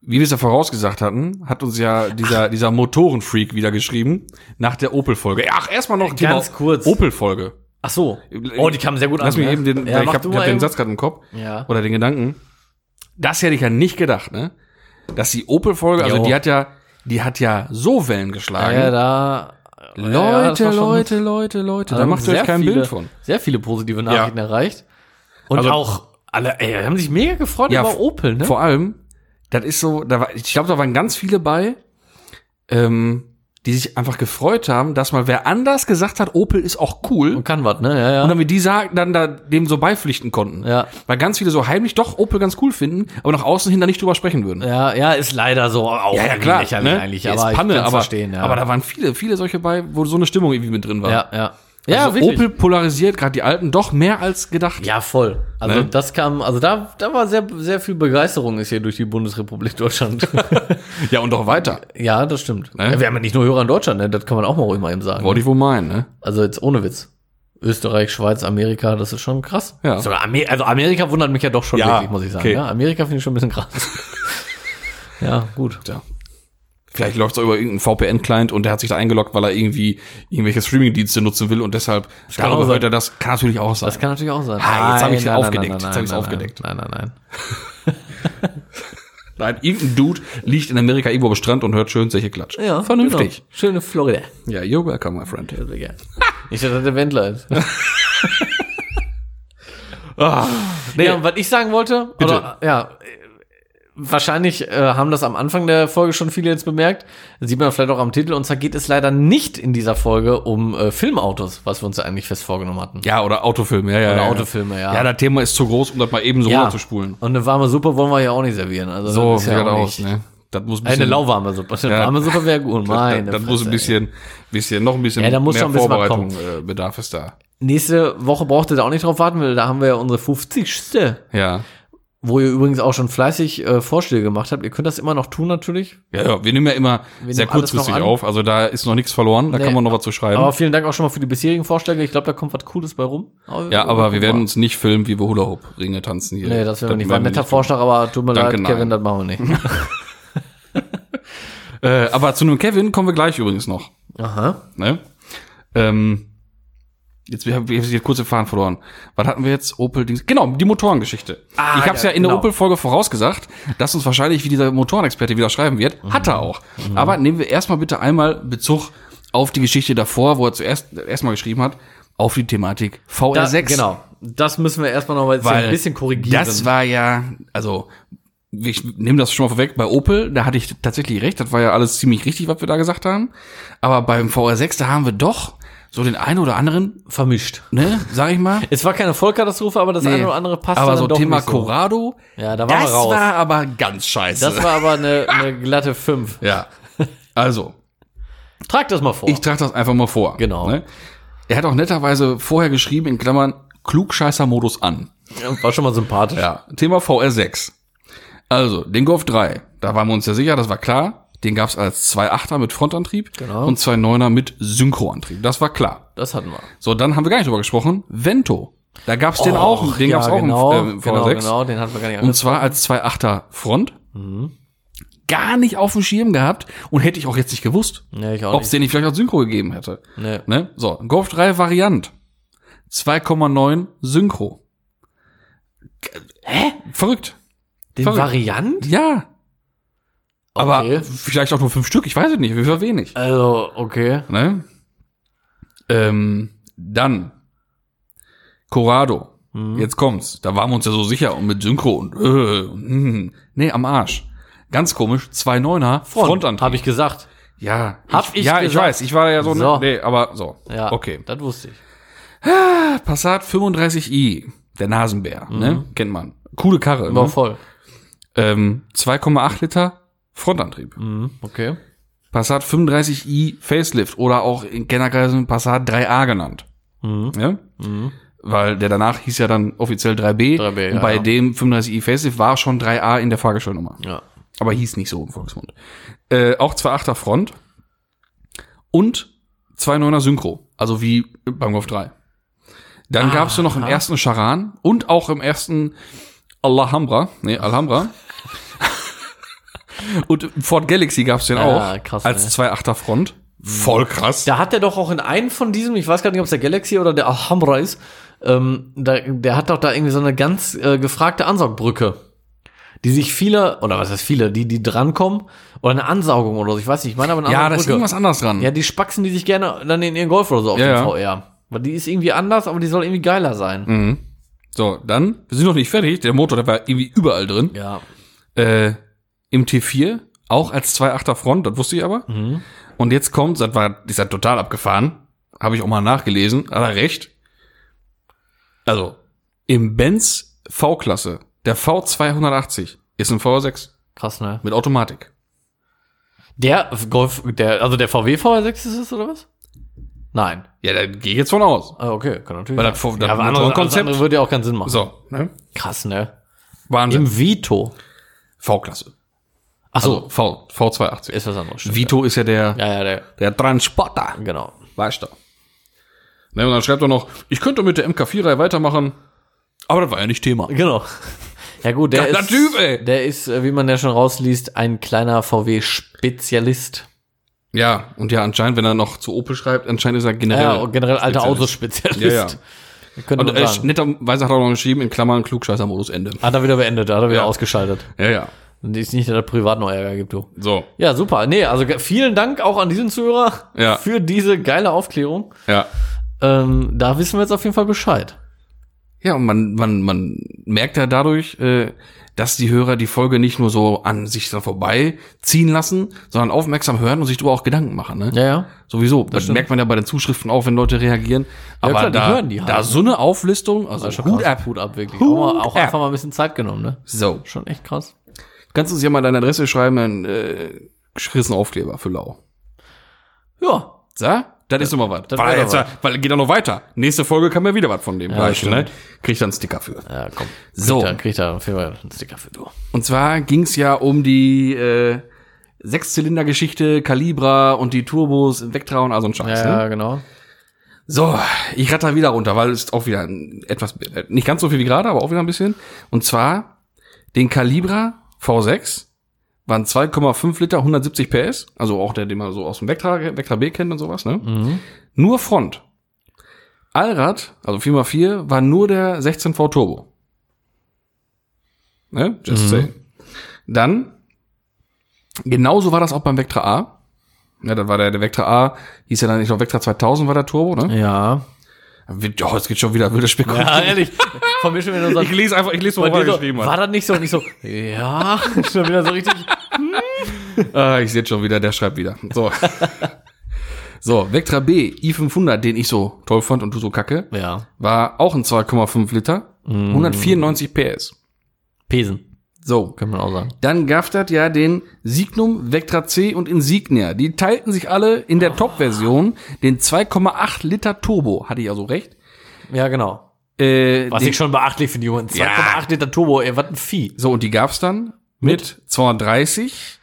wie wir es ja vorausgesagt hatten, hat uns ja dieser, dieser Motorenfreak wieder geschrieben, nach der Opel-Folge. Ach, erstmal noch Ganz kurz. Opel-Folge. Ach so. Oh, die kam sehr gut Lass an. mich ne? eben den, ja, ich mach hab, den. Satz gerade im Kopf. Ja. Oder den Gedanken. Das hätte ich ja nicht gedacht, ne? Dass die Opel-Folge, also die hat ja, die hat ja so Wellen geschlagen. Ja, da. ja, das Leute, schon- Leute, Leute, Leute, da haben macht ihr euch kein viele, Bild von. Sehr viele positive Nachrichten erreicht. Und Also- auch alle, ey, haben sich mega gefreut Ja, über Opel, ne? Vor allem, das ist so, da war, ich glaube, da waren ganz viele bei, ähm, die sich einfach gefreut haben, dass mal wer anders gesagt hat, Opel ist auch cool. Und kann was, ne? Ja, ja. Und dann wir die sagen, dann da dem so beipflichten konnten. Ja. Weil ganz viele so heimlich doch Opel ganz cool finden, aber nach außen hin da nicht drüber sprechen würden. ja, ja, ist leider so auch irgendwie lächerlich ne? eigentlich, Ja, aber ist Panne, aber, verstehen, ja. aber da waren viele, viele solche bei, wo so eine Stimmung irgendwie mit drin war. ja, ja. Ja, also wirklich. Opel polarisiert gerade die Alten doch mehr als gedacht. Ja, voll. Also Ne? das kam, also da, da war sehr, sehr viel Begeisterung ist hier durch die Bundesrepublik Deutschland. Ja, und doch weiter. ja, das stimmt. Ne? Ja, wir haben ja nicht nur Hörer in Deutschland, ne? das kann man auch mal ruhig mal eben sagen. Wollte ich wohl meinen, ne? Also jetzt ohne Witz. Österreich, Schweiz, Amerika, das ist schon krass. Ja. Sogar Amer also Amerika wundert mich ja doch schon Ja, wirklich, muss ich sagen. okay. Ja, Amerika finde ich schon ein bisschen krass. ja, gut. Ja. Vielleicht läuft es auch über irgendeinen VPN-Client und der hat sich da eingeloggt, weil er irgendwie irgendwelche Streaming-Dienste nutzen will und deshalb kann auch darüber hört er das. Kann natürlich auch sein. Das kann natürlich auch sein. Ah, jetzt hab ich's Nein, nein, aufgedeckt. nein, Jetzt hab ich's nein, aufgedeckt. Nein, nein, nein. Nein, irgendein Dude liegt in Amerika irgendwo am Strand und hört schön solche Klatsch. nein. Ja, Vernünftig. Genau. Schöne Florida. Ja, you're welcome, my friend. Dass das der Wendler ist. Ah, nee, Ja, was ich sagen wollte, Bitte. oder, ja, wahrscheinlich äh, haben das am Anfang der Folge schon viele jetzt bemerkt. Das sieht man vielleicht auch am Titel. Und zwar geht es leider nicht in dieser Folge um äh, Filmautos, was wir uns ja eigentlich fest vorgenommen hatten. ja, oder Autofilme, ja, ja. Oder ja. Autofilme, ja. Ja, das Thema ist zu groß, um das mal eben so Ja. runterzuspulen. Und eine warme Suppe wollen wir ja auch nicht servieren. Also So das ist sieht ja das auch aus, nicht- ne? Das muss ein Eine bisschen, lauwarme Suppe. Eine warme Suppe wäre gut. Meine das, das muss ein bisschen, bisschen, noch ein bisschen Ja, da muss mehr ein bisschen Vorbereitung äh, bedarf es da. Nächste Woche braucht ihr da auch nicht drauf warten, weil da haben wir ja unsere 50. Ja. Wo ihr übrigens auch schon fleißig äh, Vorschläge gemacht habt. Ihr könnt das immer noch tun natürlich. Ja, ja, wir nehmen ja immer Wir sehr kurzfristig auf, also da ist noch nichts verloren, da Nee. kann man noch was zu schreiben. Aber vielen Dank auch schon mal für die bisherigen Vorschläge. Ich glaube, da kommt was Cooles bei rum. ja, aber wir werden mal. uns nicht filmen, wie wir Hula Hoop Ringe tanzen hier. Nee, das wäre nicht. War ein netter Vorschlag, aber tut mir Danke, leid, Kevin, nein. das machen wir nicht. Äh, aber zu einem Kevin kommen wir gleich übrigens noch. Aha. Ne? Ähm, jetzt wir haben wir hier kurze Fahren verloren. Was hatten wir jetzt? Opel Dings. Genau, die Motorengeschichte. Ah, ich habe es ja, ja, in der genau. Opel Folge vorausgesagt, dass uns wahrscheinlich wie dieser Motorenexperte wieder schreiben wird. Hat er auch. Aber nehmen wir erstmal bitte einmal Bezug auf die Geschichte davor, wo er zuerst erstmal geschrieben hat, auf die Thematik Da, VR6. Genau. Das müssen wir erstmal noch mal jetzt Weil ein bisschen korrigieren. Das war ja, also ich nehme das schon mal vorweg, bei Opel, da hatte ich tatsächlich recht, das war ja alles ziemlich richtig, was wir da gesagt haben. Aber beim VR6, da haben wir doch so den einen oder anderen, vermischt. ne, sag ich mal. Es war keine Vollkatastrophe, aber das eine oder andere passt aber dann so doch Thema nicht so. Corrado, Ja, da waren das raus. war aber ganz scheiße. das war aber eine, eine glatte 5. ja. Also, Trag das mal vor. ich trage das einfach mal vor. Genau. Ne? Er hat auch netterweise vorher geschrieben, in Klammern, Klugscheißer-Modus an. war schon mal sympathisch. Ja, Thema VR6. Also, den Golf 3, da waren wir uns ja sicher, das war klar. Den gab's als 2.8er mit Frontantrieb Genau. und 2.9er mit Synchroantrieb. Das war klar. Das hatten wir. So, dann haben wir gar nicht drüber gesprochen. Vento. Da gab's den auch, den ja, gab's auch genau, im, äh, im genau, VR6. genau, den hatten wir gar nicht Und zwar als 2.8er Front. Mhm. Gar nicht auf dem Schirm gehabt und hätte ich auch jetzt nicht gewusst, Nee, ob es den nicht vielleicht als Synchro gegeben hätte. Nee. Ne? So, Golf 3 Variant. 2,9 Synchro. Hä? Verrückt. Den Verrückt. Variant? Ja. Aber Okay. vielleicht auch nur fünf Stück, ich weiß es nicht, wie war wenig. Also, okay. Ne? Ähm, dann Corrado. Mhm. Jetzt kommt's. Da waren wir uns ja so sicher und mit Synchro und äh, und, hm. nee, am Arsch. Ganz komisch, 2,9er Front, Frontantrieb. Habe ich gesagt. ja, Hab ich ja, ich gesagt. weiß, ich war ja so, So. Ne, nee, aber so. Ja, Okay. das wusste ich. Passat 35i, der Nasenbär, ne? Kennt man. Coole Karre, War ne? voll. Ähm, 2,8 Liter Frontantrieb. Mhm, okay. Passat 35i Facelift oder auch in Kennerkreisen Passat 3a genannt. Mhm. Ja? Weil der danach hieß ja dann offiziell 3B. 3B, und ja, bei ja. dem 35i Facelift war schon 3a in der Fahrgestellnummer. Ja. Aber hieß nicht so im Volksmund. Äh, auch 2.8er Front und 2.9er Synchro. Also wie beim Golf 3. Dann gab's du noch im ersten Charan und auch im ersten Alhambra. Nee, Alhambra. Und Ford Galaxy gab's den Ja, auch. krass, als 2.8er Front. Voll krass. Da hat er doch auch in einem von diesem, ich weiß gar nicht, ob es der Galaxy oder der Alhambra ist, ähm, da, der hat doch da irgendwie so eine ganz äh, gefragte Ansaugbrücke. Die sich viele, oder was heißt viele, die, die drankommen, oder eine Ansaugung oder so, ich weiß nicht, ich meine aber eine Ja, da ist Ansaugbrücke. irgendwas anderes dran. Ja, die spaxen die sich gerne dann in ihren Golf oder so auf Ja, den ja. VR. Weil die ist irgendwie anders, aber die soll irgendwie geiler sein. Mhm. So, dann, wir sind noch nicht fertig. Der Motor, der war irgendwie überall drin. Ja. Äh, Im T4, auch als 2.8er Front, das wusste ich aber. Mhm. Und jetzt kommt, das war, die ist ja total abgefahren. Habe ich auch mal nachgelesen. Hat er recht. Also, im Benz V-Klasse, der V280, ist ein VR6 Krass, ne? mit Automatik. Der Golf, der, also der VW VR6 ist es, oder was? Nein. Ja, da gehe ich jetzt von aus. Ah, okay, kann natürlich. Weil das das ja, aber andere, alles andere würde ja auch keinen Sinn machen. So, ne? Krass, ne? Wahnsinn. Im Vito. V-Klasse. Ach so, Also V, V280. ist was anderes. stimmt. Vito ist ja der, Ja, ja, der, der Transporter. genau. Weißt du. Ne, und dann schreibt er noch, ich könnte mit der MK4-Reihe weitermachen, aber das war ja nicht Thema. Genau. Ja gut, der Geiler ist, Typ, ey. der ist, äh, wie man ja schon rausliest, ein kleiner VW-Spezialist. Ja, und ja, anscheinend, wenn er noch zu Opel schreibt, anscheinend ist er generell. Ja, generell alte Spezialist. Autospezialist. Ja, Könnte Und äh, netterweise hat er auch noch geschrieben, in Klammern Klugscheißer-Modus Ende. Hat er wieder beendet, hat er wieder Ja. ausgeschaltet. Ja, ja. Und ist nicht, dass er privat noch Ärger gibt, du. So, Ja, super. Nee, also vielen Dank auch an diesen Zuhörer Ja. für diese geile Aufklärung. ja. Ähm, da wissen wir jetzt auf jeden Fall Bescheid. Ja, und man, man, man merkt ja dadurch, äh, dass die Hörer die Folge nicht nur so an sich da vorbei ziehen lassen, sondern aufmerksam hören und sich darüber auch Gedanken machen. Ne? Ja, ja. Sowieso. Das merkt man ja bei den Zuschriften auch, wenn Leute reagieren. Aber klar, die da, hören die halt, da ne? so eine Auflistung, also Das ist schon Hut ab. Hut ab, wirklich. Hut auch mal, auch einfach mal ein bisschen Zeit genommen, ne? So. Schon echt krass. Kannst du uns ja mal deine Adresse schreiben, einen äh, geschrissen Aufkleber für Lau. Ja. So? Das ist doch mal was. das Weil, jetzt, doch weil geht auch noch weiter. Nächste Folge kann mir wieder was von dem Ja, gleichen, ne? stimmt. Kriegt dann einen Sticker für. Ja, komm. So. Er, kriegt er auf jeden Fall einen Sticker für du. Und zwar ging's ja um die äh, Sechszylinder-Geschichte, Calibra und die Turbos im Vectra und all so ein Scheiß. Ja, Ne? genau. So, ich ratter wieder runter, weil es auch wieder ein- etwas, äh, nicht ganz so viel wie gerade, aber auch wieder ein bisschen. Und zwar den Calibra V6 waren 2,5 Liter, 170 PS, also auch der, den man so aus dem Vectra, Vectra B kennt und sowas, ne? Mhm. Nur Front. Allrad, also 4x4, war nur der 16V Turbo. Ne? Just saying. Dann, genauso war das auch beim Vectra A. Ja, da war der, der Vectra A, hieß ja dann, ich glaube, Vectra 2000 war der Turbo, ne? Ja. Wird- Oh, es geht schon wieder wilde Spekulation. Ja, ehrlich. Von mir schon wieder so. Ich lese einfach, ich lese, was er geschrieben war hat. das nicht so? Und ich so, ja, schon wieder so richtig. Ah, ich sehe schon wieder, der schreibt wieder. So. so, Vectra B, i500, den ich so toll fand und du so kacke, Ja. war auch ein 2,5 Liter, 194 PS. Pesen, So. kann man auch sagen. Dann gab das ja den Signum, Vectra C und Insignia. Die teilten sich alle in der Top-Version den 2,8 Liter Turbo. Hatte ich also recht. Ja, genau. Äh, Was ich schon beachtlich finde, Junge. 2,8 Ja. Liter Turbo, ey, was ein Vieh. so, und die gab's dann mit 230,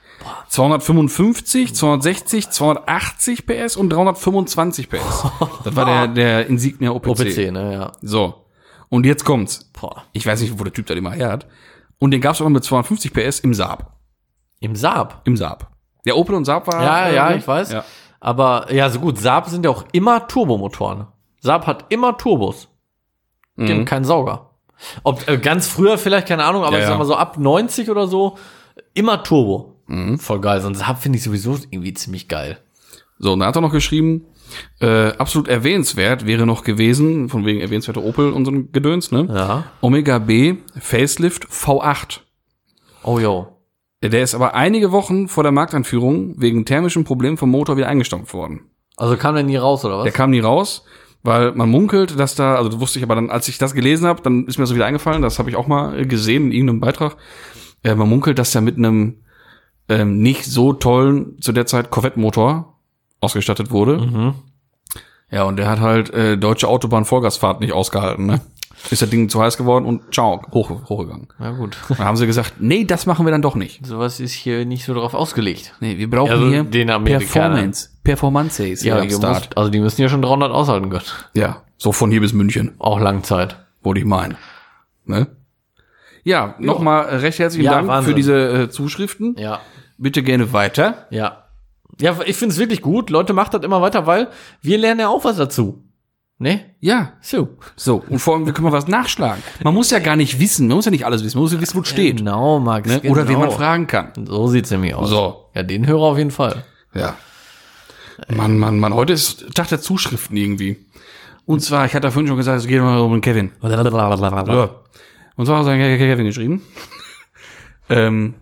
255, 260, 280 PS und 325 PS. Das war der, der Insignia OPC. OPC, ne, ja. So. Und jetzt kommt's. Boah. Ich weiß nicht, wo der Typ da immer her hat. Und den gab's auch noch mit 250 PS im Saab. Im Saab. Im Saab. Der Opel und Saab war. Ja, äh, ja, ich weiß. Ja. Aber, ja, so gut, Saab sind ja auch immer Turbomotoren. Saab hat immer Turbos. Die Mhm. haben keinen Sauger. Ob, äh, ganz früher vielleicht, keine Ahnung, aber Ja, ich sag mal so ab 90 oder so, immer Turbo. Mhm. Voll geil. So ein Saab finde ich sowieso irgendwie ziemlich geil. So, und dann hat er noch geschrieben, äh, absolut erwähnenswert wäre noch gewesen, von wegen erwähnenswerte Opel und so ein Gedöns, ne? Ja. Omega B Facelift V8. Oh, yo. Der ist aber einige Wochen vor der Markteinführung wegen thermischen Problemen vom Motor wieder eingestampft worden. Also kam der nie raus, oder was? Der kam nie raus, weil man munkelt, dass da, also das wusste ich aber dann, als ich das gelesen habe, dann ist mir das so wieder eingefallen, das habe ich auch mal gesehen in irgendeinem Beitrag. Äh, man munkelt, dass der mit einem ähm, nicht so tollen, zu der Zeit Corvette-Motor ausgestattet wurde. mhm. Ja, und der hat halt äh, deutsche Autobahn-Vollgasfahrt nicht ausgehalten, ne? Ist das Ding zu heiß geworden und ciao, hoch, hochgegangen. Na gut. Dann haben sie gesagt, nee, das machen wir dann doch nicht. Sowas ist hier nicht so drauf ausgelegt. Nee, wir brauchen Also hier den. Performance. Performance ist Ja, die Start. muss, also die müssen ja schon 300 aushalten können. Ja, so von hier bis München, Auch Langzeit. wollte ich meinen. Ne? Ja, nochmal recht herzlichen Ja, Dank Wahnsinn. für diese äh, Zuschriften. Ja. Bitte gerne weiter. Ja. Ja, ich finde es wirklich gut. Leute, macht das immer weiter, weil wir lernen ja auch was dazu. Ne? Ja, So. so. Und vor allem, wir können mal was nachschlagen. Man muss ja gar nicht wissen, man muss ja nicht alles wissen, man muss ja wissen, wo es steht. Genau, Max. Ne? Genau. Oder wen man fragen kann. So sieht's nämlich aus. So. Ja, den Hörer auf jeden Fall. Ja. Mann, Mann, Mann, heute ist Tag der Zuschriften irgendwie. Und zwar, ich hatte vorhin schon gesagt, es geht mal um Kevin. Und zwar hat er Kevin geschrieben. ähm,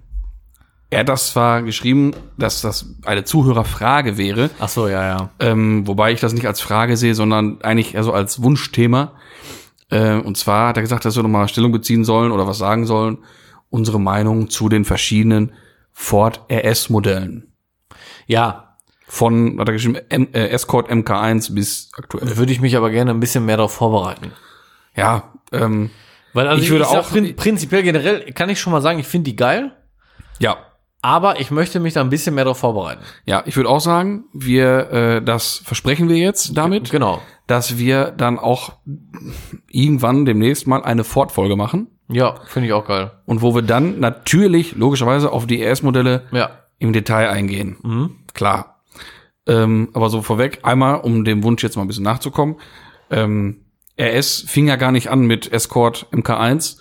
er hat das zwar geschrieben, dass das eine Zuhörerfrage wäre, Ach so, ja, ja. ähm, wobei ich das nicht als Frage sehe, sondern eigentlich eher so als Wunschthema. Äh, und zwar hat er gesagt, dass wir nochmal Stellung beziehen sollen oder was sagen sollen, unsere Meinung zu den verschiedenen Ford RS-Modellen. Ja, Von, hat er geschrieben, M, äh, Escort MK1 bis aktuell. würde ich mich aber gerne ein bisschen mehr darauf vorbereiten. Ja, ähm, Weil also Ich würde sag auch- prin prinzipiell generell kann ich schon mal sagen, ich finde die geil, ja, aber ich möchte mich da ein bisschen mehr darauf vorbereiten. ja, ich würde auch sagen, wir, äh, das versprechen wir jetzt damit, Genau. dass wir dann auch irgendwann demnächst mal eine Fortfolge machen Ja, finde ich auch geil. und wo wir dann natürlich logischerweise auf die RS-Modelle Ja. im Detail eingehen. Mhm. Klar. Ähm, aber so vorweg, einmal, um dem Wunsch jetzt mal ein bisschen nachzukommen. Ähm, RS fing ja gar nicht an mit Escort MK1.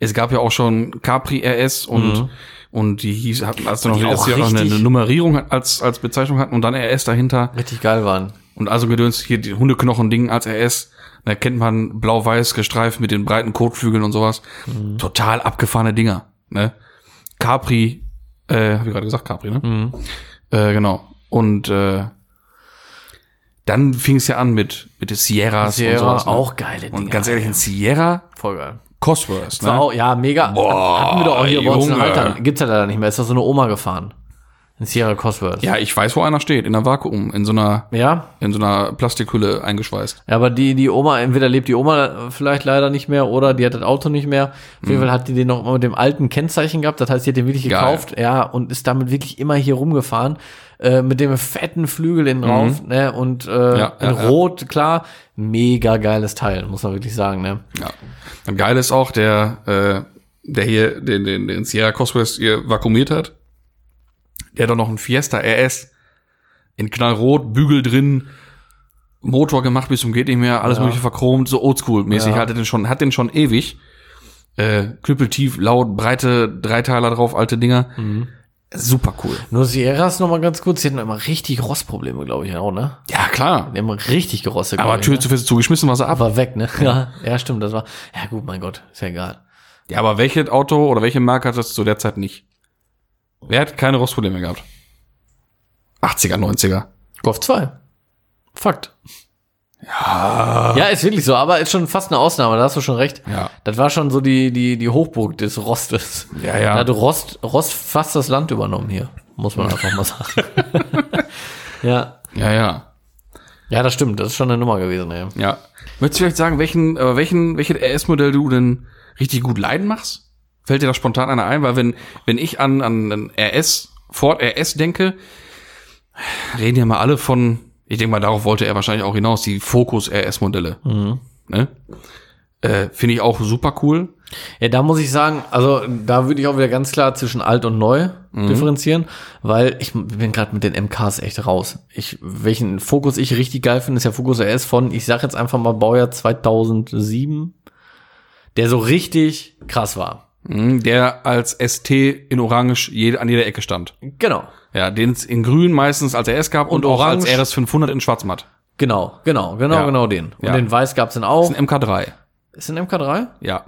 Es gab ja auch schon Capri RS und, und die hieß, hatten, als dann noch, Die auch sie auch noch eine, Nummerierung als, als Bezeichnung hatten und dann RS dahinter. Richtig geil waren. Und also gedöns hier die Hundeknochen-Ding als RS. Da kennt man blau-weiß gestreift mit den breiten Kotflügeln und sowas. Total abgefahrene Dinger. Ne? Capri, äh, hab ich gerade gesagt, Capri, ne? Mhm. Äh, genau. Und äh, dann fing es ja an mit mit den Sierras Sierra, und sowas. Ne? auch geile Dinger. Und ganz ehrlich, ein Sierra Voll geil. Cosworth, ne? auch, ja, mega. Boah, Hatten wir doch auch hier bei uns in Junge. Haltern. Gibt's ja leider nicht mehr. Ist das so eine Oma gefahren. Ein Sierra Cosworth. Ja, ich weiß, wo einer steht, in einer Vakuum, in so einer, Ja? in so einer Plastikhülle eingeschweißt. Ja, aber die, die Oma, entweder lebt die Oma vielleicht leider nicht mehr oder die hat das Auto nicht mehr. Auf jeden Fall hat die den noch mit dem alten Kennzeichen gehabt. Das heißt, sie hat den wirklich Geil. gekauft, ja, und ist damit wirklich immer hier rumgefahren. Äh, mit dem fetten Flügel in drauf, ne, und äh, Ja, in ja, ja. Rot, klar. Mega geiles Teil, muss man wirklich sagen, ne? Ja. Und geil ist auch, der, äh, der hier den, den, den Sierra Cosworth hier vakuumiert hat. Der hat doch noch einen Fiesta RS in knallrot, Bügel drin, Motor gemacht bis zum geht nicht mehr, alles Ja. mögliche verchromt, so oldschool-mäßig. Ja. Hat den schon, hat den schon ewig. Äh, knüppeltief, laut, breite Dreiteiler drauf, alte Dinger. Mhm. Super cool. Nur Sierras noch mal ganz kurz, die hatten immer richtig Rostprobleme, glaube ich, auch, ne? Ja, klar. Die haben richtig gerostet, Aber ich, Tür ne? zu fest zugeschmissen war sie ab. war weg, ne? Ja. ja, stimmt, das war. Ja, gut, mein Gott, ist ja egal. Ja, aber welches Auto oder welche Marke hat das zu der Zeit nicht? Wer hat keine Rostprobleme gehabt? 80er, 90er. Golf 2. Fakt. Ja. Ja, ist wirklich so, aber ist schon fast eine Ausnahme, da hast du schon recht. Ja. Das war schon so die, die, die Hochburg des Rostes. Ja, ja. Da hat Rost, Rost fast das Land übernommen hier, muss man einfach mal sagen. ja. Ja, ja. Ja, das stimmt, das ist schon eine Nummer gewesen, ey. Ja. Möchtest du vielleicht sagen, welchen, äh, welchen, welches RS-Modell du denn richtig gut leiden machst? Fällt dir da spontan einer ein? Weil wenn, wenn ich an, an einen RS, Ford RS denke, reden ja mal alle von, ich denke mal, darauf wollte er wahrscheinlich auch hinaus, die Focus RS-Modelle. Ne? Äh, Finde ich auch super cool. Ja, da muss ich sagen, also da würde ich auch wieder ganz klar zwischen alt und neu differenzieren, weil ich bin gerade mit den MKs echt raus. Ich, welchen Fokus ich richtig geil finde, ist der Fokus RS von, ich sag jetzt einfach mal Baujahr 2007, der so richtig krass war. Mhm, Der als ST in Orange jede, an jeder Ecke stand. Genau. Ja, den es in Grün meistens als RS gab und, Und auch als Orange. RS 500 in Schwarzmatt. Genau, genau, genau, Ja. genau den. Und Ja. den Weiß gab's dann auch. Das ist ein MK3. Ist ein MK3? Ja.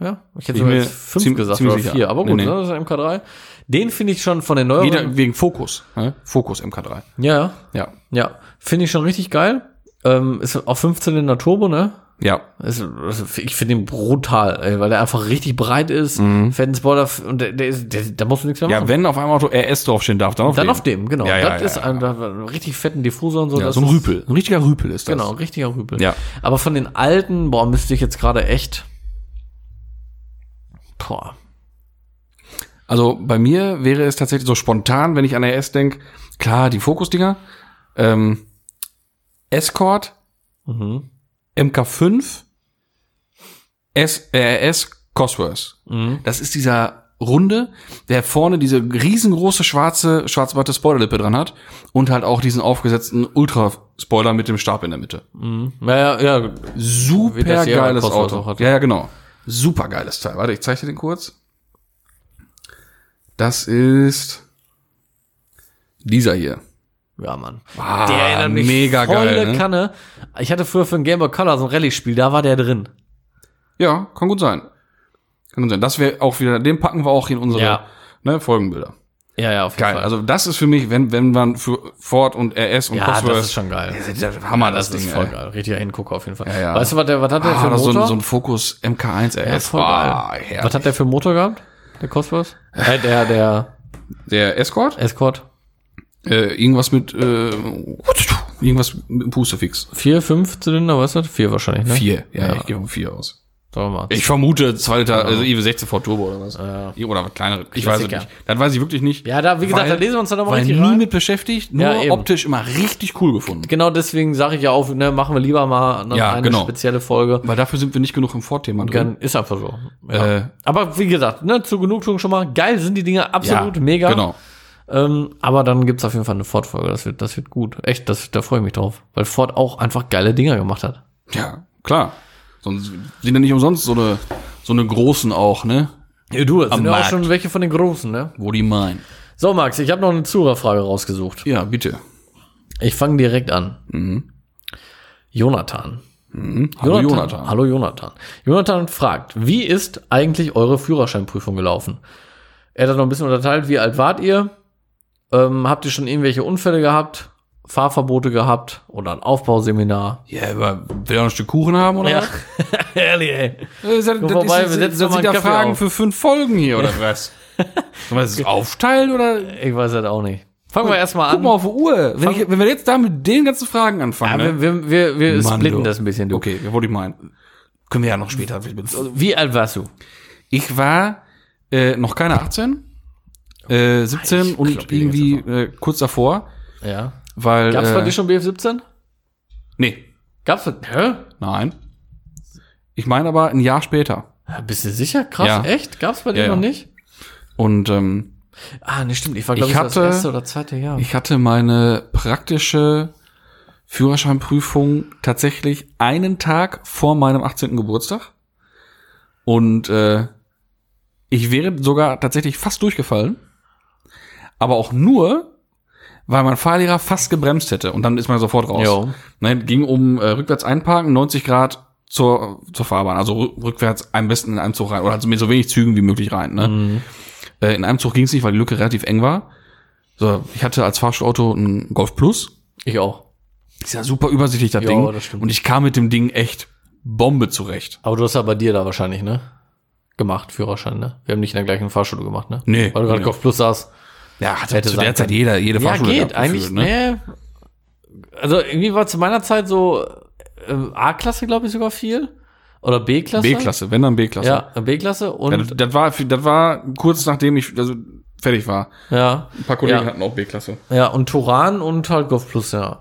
Ja, ich hätte Ich jetzt fünf gesagt oder sicher. vier, aber Nee, gut, nee. Ne, das ist ein MK3. Den finde ich schon von den neueren. Jeder, wegen Fokus. Ne? Fokus MK3. ja, Ja. ja, finde ich schon richtig geil. Ähm, ist auf 15 in der Turbo, ne? Ja. Also ich finde ihn brutal, ey, weil er einfach richtig breit ist, fetten Spoiler und der, der ist, der, da musst du nichts mehr machen. Mhm. Ja, wenn auf einem Auto RS draufstehen darf, dann auf Dann dem. auf dem, genau. Ja, ja, das ja, ist ja. ein, da- richtig fetten Diffusor und so. Ja, so ein Rüpel. Ein richtiger Rüpel ist das. Genau, ein richtiger Rüpel. Ja. Aber von den alten, boah, müsste ich jetzt gerade echt. Boah. Also bei mir wäre es tatsächlich so spontan, wenn ich an RS denke, klar, die Fokus-Dinger, ähm, Escort, Mhm. MK5, S, äh, RS Cosworth. Mhm. Das ist dieser runde, der vorne diese riesengroße schwarze, schwarz-weiße Spoilerlippe dran hat und halt auch diesen aufgesetzten Ultra-Spoiler mit dem Stab in der Mitte. Naja, ja, Super Wie das Sierra geiles Auto. hat. Ja, ja, genau. Super geiles Teil. Warte, ich zeige dir den kurz. Das ist dieser hier. Ja, Mann. Ah, Der erinnert mich mega volle geil. Ne? Kanne. Ich hatte früher für ein Game Boy Color so ein Rallye-Spiel, da war der drin. Ja, kann gut sein. Kann gut sein. Das wäre auch wieder, den packen wir auch in unsere Ja. ne, Folgenbilder. Ja, ja, auf jeden Geil. Fall. Also das ist für mich, wenn wenn man für Ford und RS und ja, Cosworth, das ist schon geil. ist Hammer, das, das, ist Ding. voll ey. geil. Richtiger Hingucker auf jeden Fall. Ja, ja. Weißt du, was der, was hat der für Ah, einen so, Motor? ein, so ein Fokus MK1 RS. ja, voll Ah, geil. herrlich. was hat der für einen Motor gehabt? Der Cosworth? äh, der, der Der Escort? Escort? Äh, irgendwas mit äh, irgendwas mit dem Pustefix. Vier, fünf Zylinder, weißt du? Vier wahrscheinlich, ne? Vier. Ja, Ja. ich gehe von vier aus. Sagen wir mal. Ich vermute zweiter, also IW 16 V Turbo oder was. Ja. Oder was kleinere. Ich weiß es nicht. Das weiß ich wirklich nicht. Ja, da, wie gesagt, Weil- da lesen wir uns dann nochmal richtig nie rein. mit beschäftigt, nur Ja, optisch immer richtig cool gefunden. Genau deswegen sage ich ja auch, ne, machen wir lieber mal eine, Ja, eine genau. spezielle Folge. Weil dafür sind wir nicht genug im Ford-Thema drin. Ist einfach so. Äh, aber wie gesagt, ne, zu Genugtuung schon mal. Geil sind die Dinge, absolut, mega. Genau. Ähm, aber dann gibt's auf jeden Fall eine Ford-Folge. Das wird, das wird gut. Echt, das, da freue ich mich drauf. Weil Ford auch einfach geile Dinger gemacht hat. Ja, klar. Sonst sind ja nicht umsonst so eine, so eine großen auch, ne? Ja, du, das Am sind ja auch Markt. schon welche von den Großen, ne? Wo die meinen. So, Max, ich habe noch eine Zuhörerfrage rausgesucht. Ja, bitte. Ich fange direkt an. Jonathan. Mhm. Hallo Jonathan. Hallo Jonathan. Jonathan fragt, wie ist eigentlich eure Führerscheinprüfung gelaufen? Er hat noch ein bisschen unterteilt, wie alt wart ihr? Ähm, habt ihr schon irgendwelche Unfälle gehabt? Fahrverbote gehabt? Oder ein Aufbauseminar? Ja, aber will er noch ein Stück Kuchen haben, oder? Ehrlich, ey. Das, Komm vorbei, wir setzen das sind ja Kaffee Fragen auf. für fünf Folgen hier, oder was? Sollen wir das aufteilen oder? Ich weiß das auch nicht. Fangen wir erstmal Guck an. mal auf die Uhr. Wenn, ich, wenn wir jetzt da mit den ganzen Fragen anfangen, Ja, ne? wir wir, wir, wir Mann, splitten du. das ein bisschen. Du. Okay, wollte ich meinen? Können wir ja noch später. Wie alt warst du? Ich war äh, noch keine 18, äh, 17 Ich und irgendwie äh, kurz davor, Ja. weil Gab's bei äh, dir schon BF17? nee, Gab's bei, hä? nein. Ich meine aber ein Jahr später. Ja, Bist du sicher? Krass, Ja. echt? Gab's bei dir Ja, noch nicht? Und ähm, Ah, ne, stimmt. Ich war, glaube ich, so das hatte- erste oder zweite Jahr. ich hatte meine praktische Führerscheinprüfung tatsächlich einen Tag vor meinem 18. Geburtstag. Und äh, ich wäre sogar tatsächlich fast durchgefallen. Aber auch nur, weil mein Fahrlehrer fast gebremst hätte. Und dann ist man sofort raus. Jo. Ne, ging um äh, rückwärts einparken, 90 Grad zur, zur Fahrbahn. Also rü- rückwärts am besten in einen Zug rein. Oder also mit so wenig Zügen wie möglich rein. Ne? Äh, in einem Zug ging es nicht, weil die Lücke relativ eng war. So, ich hatte als Fahrstuhlauto ein Golf Plus. ich auch. Ist ja super übersichtlich, das Ja, Ding. das stimmt. Und ich kam mit dem Ding echt Bombe zurecht. Aber du hast ja bei dir da wahrscheinlich, ne? Gemacht, Führerschein, ne? Wir haben nicht in der gleichen Fahrschule gemacht, ne? Nee. Weil du gerade Nee. Golf Plus saßt. Ja, hatte Hätte zu der Zeit jeder, jede Ja, Fahrschule geht. gehabt, Eigentlich, ne? nee. Also irgendwie war zu meiner Zeit so äh, A-Klasse, glaube ich, sogar viel. Oder B-Klasse. B-Klasse, wenn dann B-Klasse. Ja, B-Klasse Ja, und das, das war, das war kurz nachdem ich also fertig war. ja, Ein paar Kollegen Ja. hatten auch B-Klasse. ja, und Turan und halt Golf Plus, ja.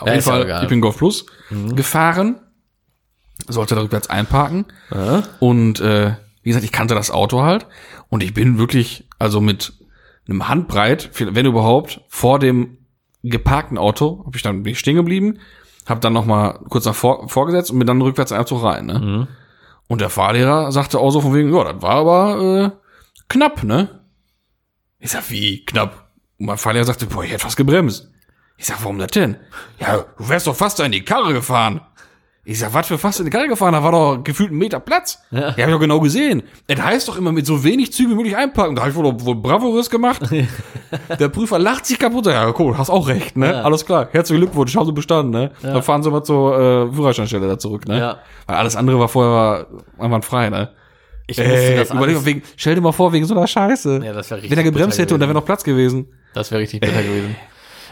Auf Ja, jeden ja Fall. Mhm. ich bin Golf Plus gefahren, sollte da rückwärts einparken Ja. und äh, wie gesagt, ich kannte das Auto halt und ich bin wirklich, also mit einem Handbreit, wenn überhaupt, vor dem geparkten Auto, hab ich dann bin ich stehen geblieben, hab dann noch mal kurz nach vor, vorgesetzt und bin dann rückwärts in Zug rein. Ne? Mhm. Und der Fahrlehrer sagte auch so von wegen, ja, das war aber äh, knapp, ne? Ich sag, wie knapp? Und mein Fahrlehrer sagte, boah, ich hätte fast gebremst. Ich sag, warum das denn? Ja, du wärst doch fast da in die Karre gefahren. Ich sag, was für fast in die Karre gefahren? Da war doch gefühlt ein Meter Platz. Ja. Ja, hab ich doch genau gesehen. Das heißt doch immer mit so wenig Zügen wie möglich einparken. Da hab ich wohl, wohl Bravourös gemacht. Der Prüfer lacht sich kaputt. Ja, cool, hast auch recht, ne? Ja. Alles klar. Herzlichen Glückwunsch, haben sie bestanden, ne? Dann fahren sie mal zur äh, Führerscheinstelle da zurück, ne? Ja. Weil alles andere war vorher einwandfrei, ne? Ich musste Äh, das überleg wegen, stell dir mal vor, wegen so einer Scheiße. Ja, das wär richtig Wenn er gebremst hätte und da gewesen. wäre noch Platz gewesen. Das wäre richtig bitter gewesen.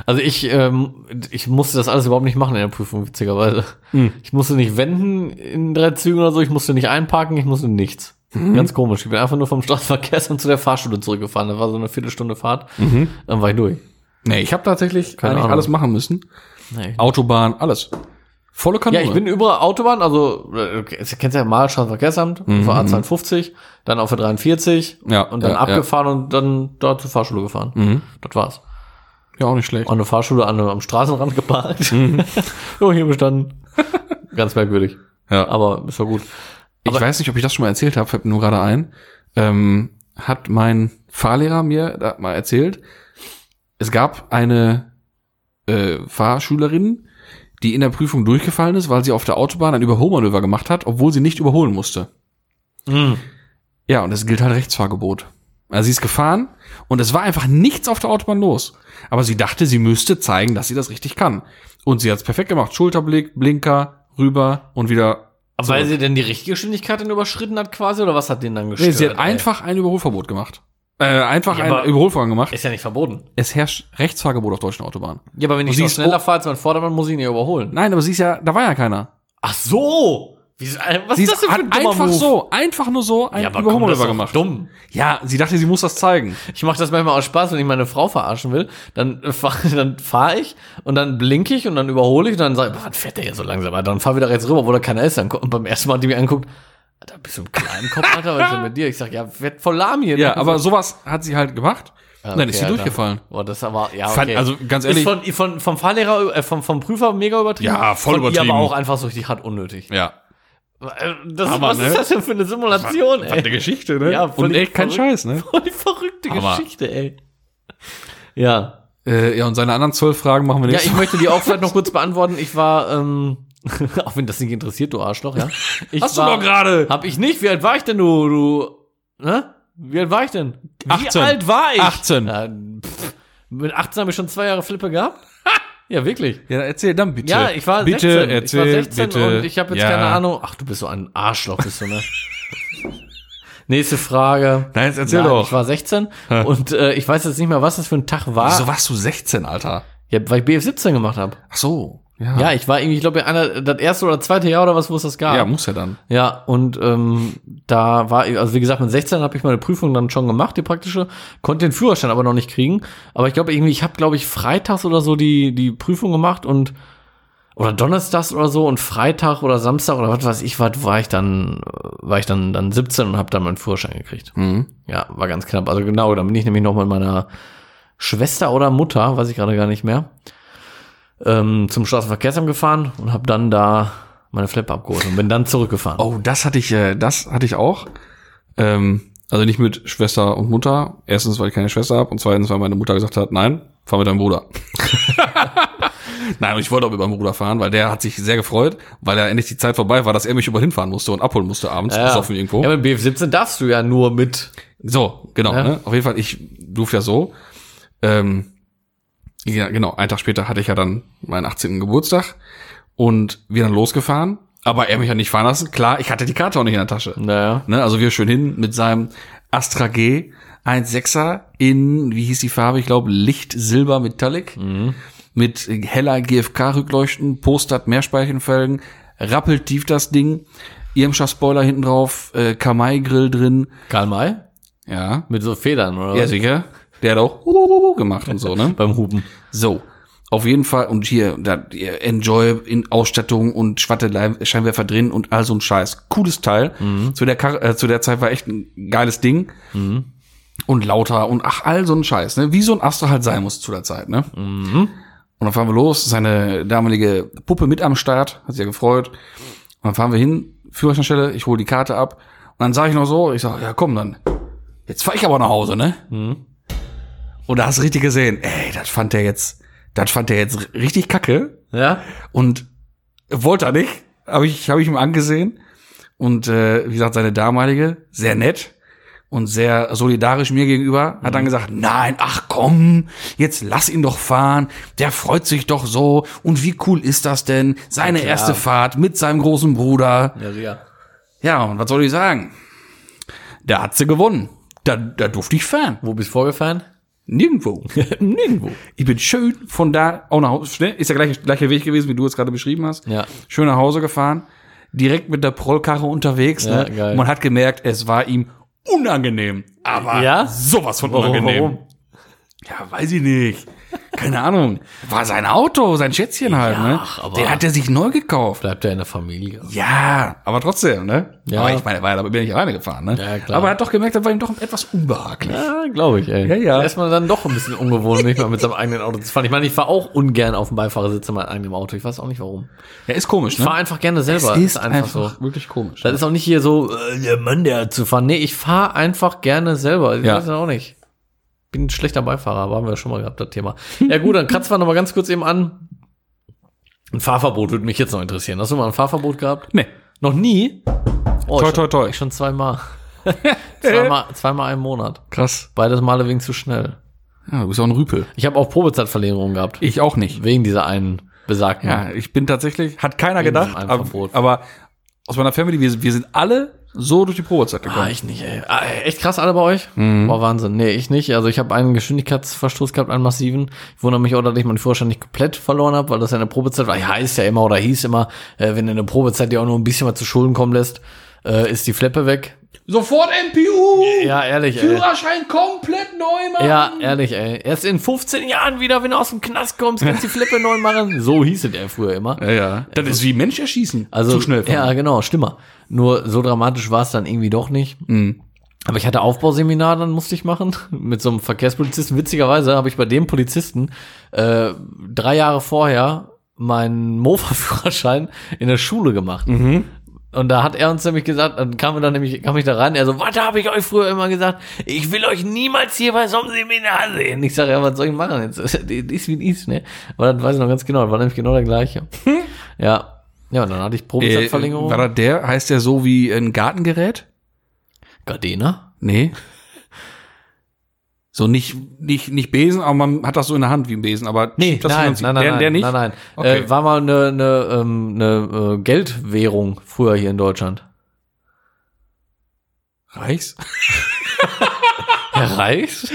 Also ich, ähm, ich musste das alles überhaupt nicht machen in der Prüfung, witzigerweise. Hm. Ich musste nicht wenden in drei Zügen oder so, ich musste nicht einparken, ich musste nichts. Mhm. Ganz komisch. Ich bin einfach nur vom Straßenverkehrsamt zu der Fahrschule zurückgefahren. Das war so eine Viertelstunde Fahrt. Mhm. Dann war ich durch. Nee, ich habe tatsächlich Keine eigentlich Ahnung. alles machen müssen. Nee. Autobahn, alles. Volle Kanone. Ja, ich bin über Autobahn, also äh, okay, du kennst ja mal Straßenverkehrsamt, auf der A52, dann auf der 43 Mhm. Ja, und dann ja, abgefahren und dann dort zur Fahrschule gefahren. Mhm. Das war's. Ja auch nicht schlecht. An der Fahrschule an, am Straßenrand geparkt. Mhm. so, hier bestanden. Ganz merkwürdig. Ja. Aber ist doch gut. Ich weiß nicht, ob ich das schon mal erzählt habe, fällt mir nur gerade ein. Ähm, hat mein Fahrlehrer mir da mal erzählt, es gab eine äh, Fahrschülerin, die in der Prüfung durchgefallen ist, weil sie auf der Autobahn ein Überholmanöver gemacht hat, obwohl sie nicht überholen musste. Mhm. Ja, und es gilt halt Rechtsfahrgebot. Also sie ist gefahren und es war einfach nichts auf der Autobahn los. Aber sie dachte, sie müsste zeigen, dass sie das richtig kann. Und sie hat es perfekt gemacht. Schulterblick, Blinker, rüber und wieder. Aber weil sie denn die richtige Geschwindigkeit dann überschritten hat quasi, oder was hat den dann Nee, gestört? sie hat ey? einfach ein Überholverbot gemacht. Äh, einfach Ja, ein aber- Überholvorgang gemacht. Ist ja nicht verboten. Es herrscht Rechtsfahrgebot auf deutschen Autobahnen. Ja, aber wenn ich sie noch schneller o- fahre als mein Vordermann, muss ich ihn ja überholen. Nein, aber sie ist ja, da war ja keiner. Ach so! Wieso, äh, was Sie ist das denn für hat ein dummer einfach Move? so, einfach nur so ein Ja, aber komm, das ist gemacht. dumm. Ja, sie dachte, sie muss das zeigen. Ich mache das manchmal aus Spaß, wenn ich meine Frau verarschen will. Dann äh, fahre dann fahr ich und dann blinke ich und dann überhole ich und dann sage ich, was fährt der hier so langsam? Alter? Dann fahr wieder rechts rüber, wo da keiner ist. Dann, und beim ersten Mal hat die mich anguckt, Alter, bist du ein kleinen Kopf, Alter, was ist denn mit dir? Ich sag, ja, werd voll lahm hier. Ja, ne? aber sowas hat sie halt gemacht. Ja, Und dann ist sie okay, Alter. durchgefallen. Boah, das aber, ja, Fand- okay. also, ganz ehrlich- Ist von, von, vom Fahrlehrer, äh, vom, vom Prüfer mega übertrieben. Ja, voll von übertrieben. Ihr aber auch einfach so richtig hart unnötig. Ja. Äh, Das, Aber, was ne? ist das denn für eine Simulation, ey? eine Geschichte, ne? Ja, und völlig echt kein. Scheiß, ne? Voll die verrückte Hammer. Geschichte, ey. Ja. Äh, ja, und seine anderen zwölf Fragen machen wir Ja, nicht. ich möchte die auch vielleicht noch kurz beantworten. Ich war, ähm, auch wenn das nicht interessiert, du Arschloch, ja. Ich Hast du war, doch gerade. Hab ich nicht. Wie alt war ich denn, du, du, ne? Wie alt war ich denn? Wie 18. alt war ich? 18. Ja, pff, mit 18 habe ich schon zwei Jahre Flippe gehabt. Ja, wirklich. Ja, erzähl dann bitte. Ja, ich war bitte 16. Erzähl, ich war 16 bitte. und ich habe jetzt ja. keine Ahnung. Ach, du bist so ein Arschloch, bist du, ne? Nächste Frage. Nein, jetzt erzähl Nein, doch. Ich war 16 und äh, ich weiß jetzt nicht mehr, was das für ein Tag war. Wieso warst du 16, Alter? Ja, weil ich BF 17 gemacht habe. Ach so. Ja. Ja, ich war irgendwie, ich glaube, einer, das erste oder zweite Jahr oder was, wo es das gab. Ja, muss ja dann. Ja, und ähm, da war, also wie gesagt, mit 16 habe ich meine Prüfung dann schon gemacht, die praktische, konnte den Führerschein aber noch nicht kriegen. Aber ich glaube irgendwie, ich habe, glaube ich, freitags oder so die, die Prüfung gemacht und oder donnerstags oder so und Freitag oder Samstag oder was weiß ich, was war ich dann, war ich dann, dann 17 und habe dann meinen Führerschein gekriegt. Mhm. Ja, war ganz knapp. Also genau, dann bin ich nämlich noch mit meiner Schwester oder Mutter, weiß ich gerade gar nicht mehr, ähm, zum Straßenverkehrsamt gefahren und habe dann da meine Flippe abgeholt und bin dann zurückgefahren. Oh, das hatte ich, äh, das hatte ich auch. Ähm, also nicht mit Schwester und Mutter. Erstens, weil ich keine Schwester habe und zweitens, weil meine Mutter gesagt hat, nein, fahr mit deinem Bruder. nein, und ich wollte auch mit meinem Bruder fahren, weil der hat sich sehr gefreut, weil er endlich die Zeit vorbei war, dass er mich überall hinfahren musste und abholen musste abends, Ja. besoffen irgendwo. Ja, mit BF17 darfst du ja nur mit. So, genau. Ja. Ne? Auf jeden Fall, ich durfte ja so. Ähm, ja, genau, einen Tag später hatte ich ja dann meinen 18. Geburtstag und wir dann losgefahren. Aber er mich ja nicht fahren lassen. Klar, ich hatte die Karte auch nicht in der Tasche. Naja. Ne? Also wir schön hin mit seinem Astra G 1.6er in, wie hieß die Farbe? Ich glaube, Licht Silber Metallic. Mit heller GFK-Rückleuchten, Postert Mehrspeichenfelgen, rappelt tief das Ding, Irmscher-Spoiler hinten drauf, äh, Kamai-Grill drin. Karl May? Ja, Mit so Federn, oder? ja, sicher. Der hat auch gemacht und so, ne? Beim Hupen. So. Auf jeden Fall, und hier, da, Enjoy in Ausstattung und Schwatte Scheinwerfer drin und all so ein Scheiß. Cooles Teil. zu, der Kar äh, zu der Zeit war echt ein geiles Ding. Und lauter und ach, all so ein Scheiß, ne? Wie so ein Astra halt sein muss zu der Zeit, ne? Und dann fahren wir los, seine damalige Puppe mit am Start, hat sich ja gefreut. Und dann fahren wir hin, Führerscheinstelle, ich hole die Karte ab. Und dann sage ich noch so, ich sag, ja komm dann, jetzt fahr ich aber nach Hause, ne? Und da hast du richtig gesehen, ey, das fand der jetzt, das fand der jetzt richtig kacke Ja? und wollte er nicht, habe ich, hab ich ihm angesehen. Und äh, wie gesagt, seine damalige, sehr nett und sehr solidarisch mir gegenüber, hat dann gesagt, nein, ach komm, jetzt lass ihn doch fahren, der freut sich doch so. Und wie cool ist das denn? Seine klar. erste Fahrt mit seinem großen Bruder. Ja, sicher. Ja, und was soll ich sagen? Da hat sie gewonnen. Da, da durfte ich fahren. Wo bist du vorgefahren? Nirgendwo. Nirgendwo. Ich bin schön von da auch nach Hause. Schnell, ist der gleiche, gleiche Weg gewesen, wie du es gerade beschrieben hast. Ja. Schön nach Hause gefahren. Direkt mit der Prollkarre unterwegs. Ja, ne? geil. Man hat gemerkt, es war ihm unangenehm. Aber Ja? sowas von unangenehm. Warum? Ja, weiß ich nicht. Keine Ahnung. War sein Auto, sein Schätzchen halt, ne? ach, aber- Den hat er sich neu gekauft. Bleibt er in der Familie. Ja, aber trotzdem, ne? Ja. Aber ich meine, er war ja, da bin ich alleine gefahren, ne? Ja, klar. Aber er hat doch gemerkt, das war ihm doch etwas unbehaglich. Ja, glaube ich, ey. Ja, ja. Erstmal dann doch ein bisschen ungewohnt, nicht mal mit seinem eigenen Auto zu fahren. Ich meine, ich fahre auch ungern auf dem Beifahrersitz in meinem eigenen Auto. Ich weiß auch nicht warum. Ja, ist komisch, Ich ne? fahre einfach gerne selber. Es ist einfach, einfach so. wirklich komisch. Das ist auch nicht hier so, äh, der Mann, der zu fahren. Nee, ich fahre einfach gerne selber. Ich Ja. weiß es auch nicht. Bin ein schlechter Beifahrer, haben wir schon mal gehabt, das Thema. Ja gut, dann kratzen wir noch mal ganz kurz eben an. Ein Fahrverbot würde mich jetzt noch interessieren. Hast du mal ein Fahrverbot gehabt? Nee. Noch nie? Oh, Toi, toi, toi. Ich schon zweimal. zweimal, zweimal im Monat. Krass. Beides Male wegen zu schnell. Ja, du bist auch ein Rüpel. Ich habe auch Probezeitverlängerung gehabt. Ich auch nicht. Wegen dieser einen besagten. Ja, ich bin tatsächlich, hat keiner Wegen gedacht, aber, aber aus meiner Family, wir, wir sind alle so durch die Probezeit Ah, gekommen. ich nicht, ey. Ah, echt krass alle bei euch? Boah, Wahnsinn. Nee, ich nicht. Also ich habe einen Geschwindigkeitsverstoß gehabt, einen massiven. Ich wundere mich auch, dass ich meinen Führerschein nicht komplett verloren habe, weil das ja eine Probezeit war. Ja, heißt ja immer oder hieß immer, äh, wenn du eine Probezeit dir auch nur ein bisschen was zu Schulden kommen lässt, äh, ist die Fleppe weg. Sofort MPU! Ja, ehrlich, ey. Führerschein komplett neu machen! Ja, ehrlich, ey. Erst in 15 Jahren wieder, wenn du aus dem Knast kommst, kannst du die Flippe neu machen. So hieß es ja früher immer. Ja, ja. Das ist wie Mensch erschießen. Also, Zu schnell fahren. Ja, genau, stimmer. Nur so dramatisch war es dann irgendwie doch nicht. Mhm. Aber ich hatte Aufbauseminar, dann musste ich machen, mit so einem Verkehrspolizisten. Witzigerweise habe ich bei dem Polizisten äh, drei Jahre vorher meinen Mofa-Führerschein in der Schule gemacht. Mhm. Und da hat er uns nämlich gesagt, dann kam er dann nämlich, kam ich da rein, er so, was habe ich euch früher immer gesagt? Ich will euch niemals hier bei so einem Seminar sehen. Ich sage, ja, was soll ich machen jetzt? Das ist wie es ist, ne? Aber das weiß ich noch ganz genau, das war nämlich genau der gleiche. ja. Ja, und dann hatte ich Äh, Probezeitverlängerung. war das der? Heißt der so wie ein Gartengerät? Gardena? Nee. So nicht, nicht, nicht Besen, aber man hat das so in der Hand wie ein Besen, aber Nee, das nein, nein, nein, der, nein, der nicht? nein, nein. Okay. Äh, war mal eine, eine, ähm, eine äh, Geldwährung früher hier in Deutschland. Reichs? Herr Reichs?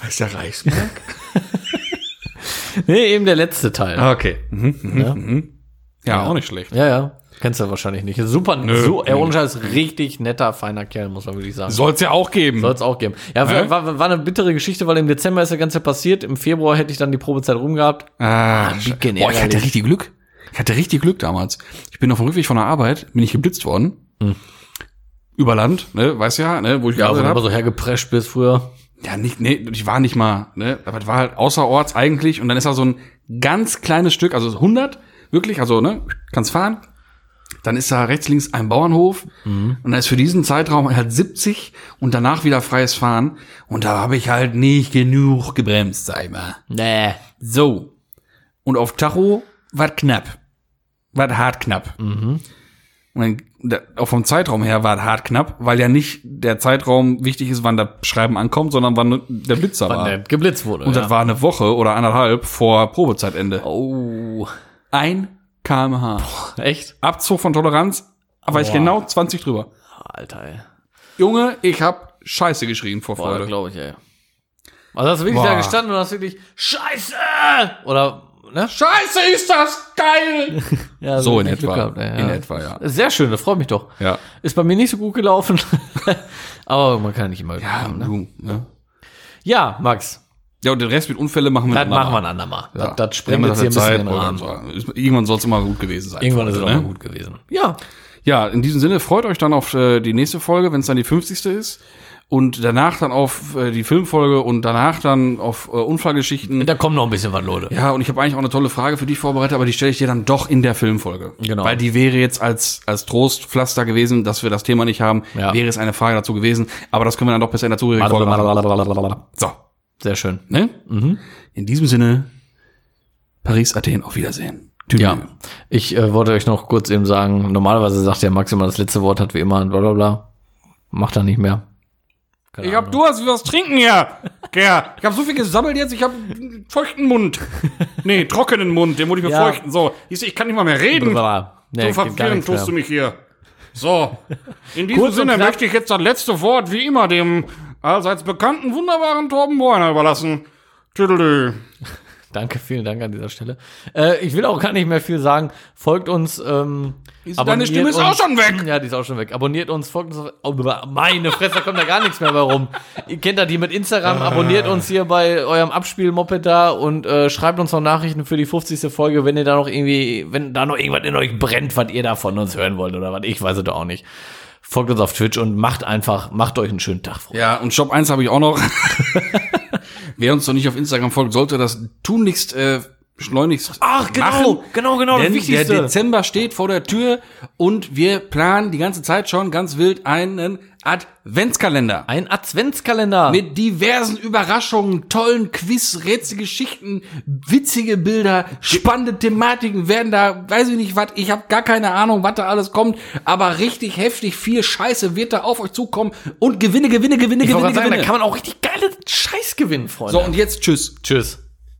Was ist der Reichsmark? Nee, eben der letzte Teil. Okay. Mhm, mhm, ja. ja, auch nicht schlecht. Ja, ja. Kennst du wahrscheinlich nicht. Super, Nö. so, er ohne Scheiß, richtig netter, feiner Kerl, muss man wirklich sagen. Soll's ja auch geben. Soll es auch geben. Ja, Hä? war, war eine bittere Geschichte, weil im Dezember ist das Ganze passiert. Im Februar hätte ich dann die Probezeit rum gehabt. Ah, bisschen boah, ich hatte richtig Glück. Ich hatte richtig Glück damals. Ich bin auf dem Rückweg von der Arbeit, bin ich geblitzt worden. Über Land, ne, weißt ja, ne, wo ich Ja, wenn du hab. so hergeprescht bist früher. Ja, nicht, nee, ich war nicht mal, ne, aber es war halt außerorts eigentlich und dann ist da so ein ganz kleines Stück, also 100, wirklich, also, ne, kannst fahren. Dann ist da rechts, links ein Bauernhof und dann ist für diesen Zeitraum halt 70 und danach wieder freies Fahren und da habe ich halt nicht genug gebremst, sag ich mal. Nee. So. Und auf Tacho war knapp. War hart knapp. Und dann, da, auch vom Zeitraum her war hart knapp, weil ja nicht der Zeitraum wichtig ist, wann das Schreiben ankommt, sondern wann der Blitzer war. Wann der geblitzt wurde. Und ja. das war eine Woche oder anderthalb vor Probezeitende. Oh. Ein kmh. Echt? Abzug von Toleranz, aber ich genau 20 drüber. Alter, ey. Junge, ich hab Scheiße geschrien vor Freude. glaube ich, ey. Also hast du wirklich Boah. da gestanden und hast wirklich Scheiße! Oder, ne? Scheiße, ist das geil! Ja, So in richtig Glück etwa. gehabt, ey, In ja. etwa, ja. Sehr schön, das freut mich doch. Ja. Ist bei mir nicht so gut gelaufen. Aber man kann nicht immer Ja, haben, ne? du, ne? Ja, Max. Ja, und den Rest mit Unfälle machen wir Das machen wir ein andermal. Ja. Das, das sprengt Wir jetzt hier ein bisschen den Rahmen. Ist- Irgendwann soll es immer gut gewesen sein. Irgendwann ist es auch ne? mal gut gewesen. Ja. Ja, in diesem Sinne freut euch dann auf äh, die nächste Folge, wenn es dann die 50. ist. Und danach dann auf äh, die Filmfolge und danach dann auf äh, Unfallgeschichten. Da kommt noch ein bisschen was, Leute. Ja, und ich habe eigentlich auch eine tolle Frage für dich vorbereitet, aber die stelle ich dir dann doch in der Filmfolge. Genau. Weil die wäre jetzt als, als Trostpflaster gewesen, dass wir das Thema nicht haben, Ja. wäre es eine Frage dazu gewesen. Aber das können wir dann doch besser in der zugehörigen Folge machen. So, Sehr schön. ne? In diesem Sinne, Paris, Athen, auf Wiedersehen. Ja. Ich äh, wollte euch noch kurz eben sagen, normalerweise sagt der Max immer das letzte Wort hat wie immer bla bla bla. Macht er nicht mehr. Keine Ich hab Ahnung. Durst, ich will was trinken hier. Gerd, ich hab so viel gesammelt jetzt, ich hab einen feuchten Mund. Nee, trockenen Mund, den muss ich Ja. befeuchten. So, du, ich kann nicht mal mehr reden. Nee, so nichts tust du mich hier. So, in diesem Kurz Sinne möchte ich jetzt das letzte Wort wie immer dem allseits bekannten, wunderbaren Torben Bräuner überlassen. Tüdelü. Danke, vielen Dank an dieser Stelle. Äh, ich will auch gar nicht mehr viel sagen. Folgt uns. Ähm, Ist- deine Stimme ist uns. auch schon weg. Ja, die ist auch schon weg. Abonniert uns, folgt uns. Oh, meine Fresse, da kommt da gar nichts mehr bei rum. Ihr kennt ja die mit Instagram. Abonniert uns hier bei eurem Abspielmoped da und äh, schreibt uns noch Nachrichten für die 50. Folge, wenn ihr da noch irgendwie, wenn da noch irgendwas in euch brennt, was ihr da von uns hören wollt oder was. Ich weiß es doch auch nicht. Folgt uns auf Twitch und macht einfach, macht euch einen schönen Tag. Freunde. Ja, und Job 1 habe ich auch noch. Wer uns noch nicht auf Instagram folgt, sollte das tunlichst äh, schleunigst Ach, genau, machen. genau, genau, das Denn Wichtigste. der Dezember steht vor der Tür und wir planen die ganze Zeit schon ganz wild einen Adventskalender. Ein Adventskalender. Mit diversen Überraschungen, tollen Quiz, Rätselgeschichten, witzige Bilder, spannende Thematiken werden da, weiß ich nicht was, ich habe gar keine Ahnung, was da alles kommt, aber richtig heftig viel Scheiße wird da auf euch zukommen und Gewinne, Gewinne, Gewinne, ich Gewinne, gerade sagen, da Gewinne. kann man auch richtig geile Scheiß gewinnen, Freunde. So, und jetzt tschüss. Tschüss.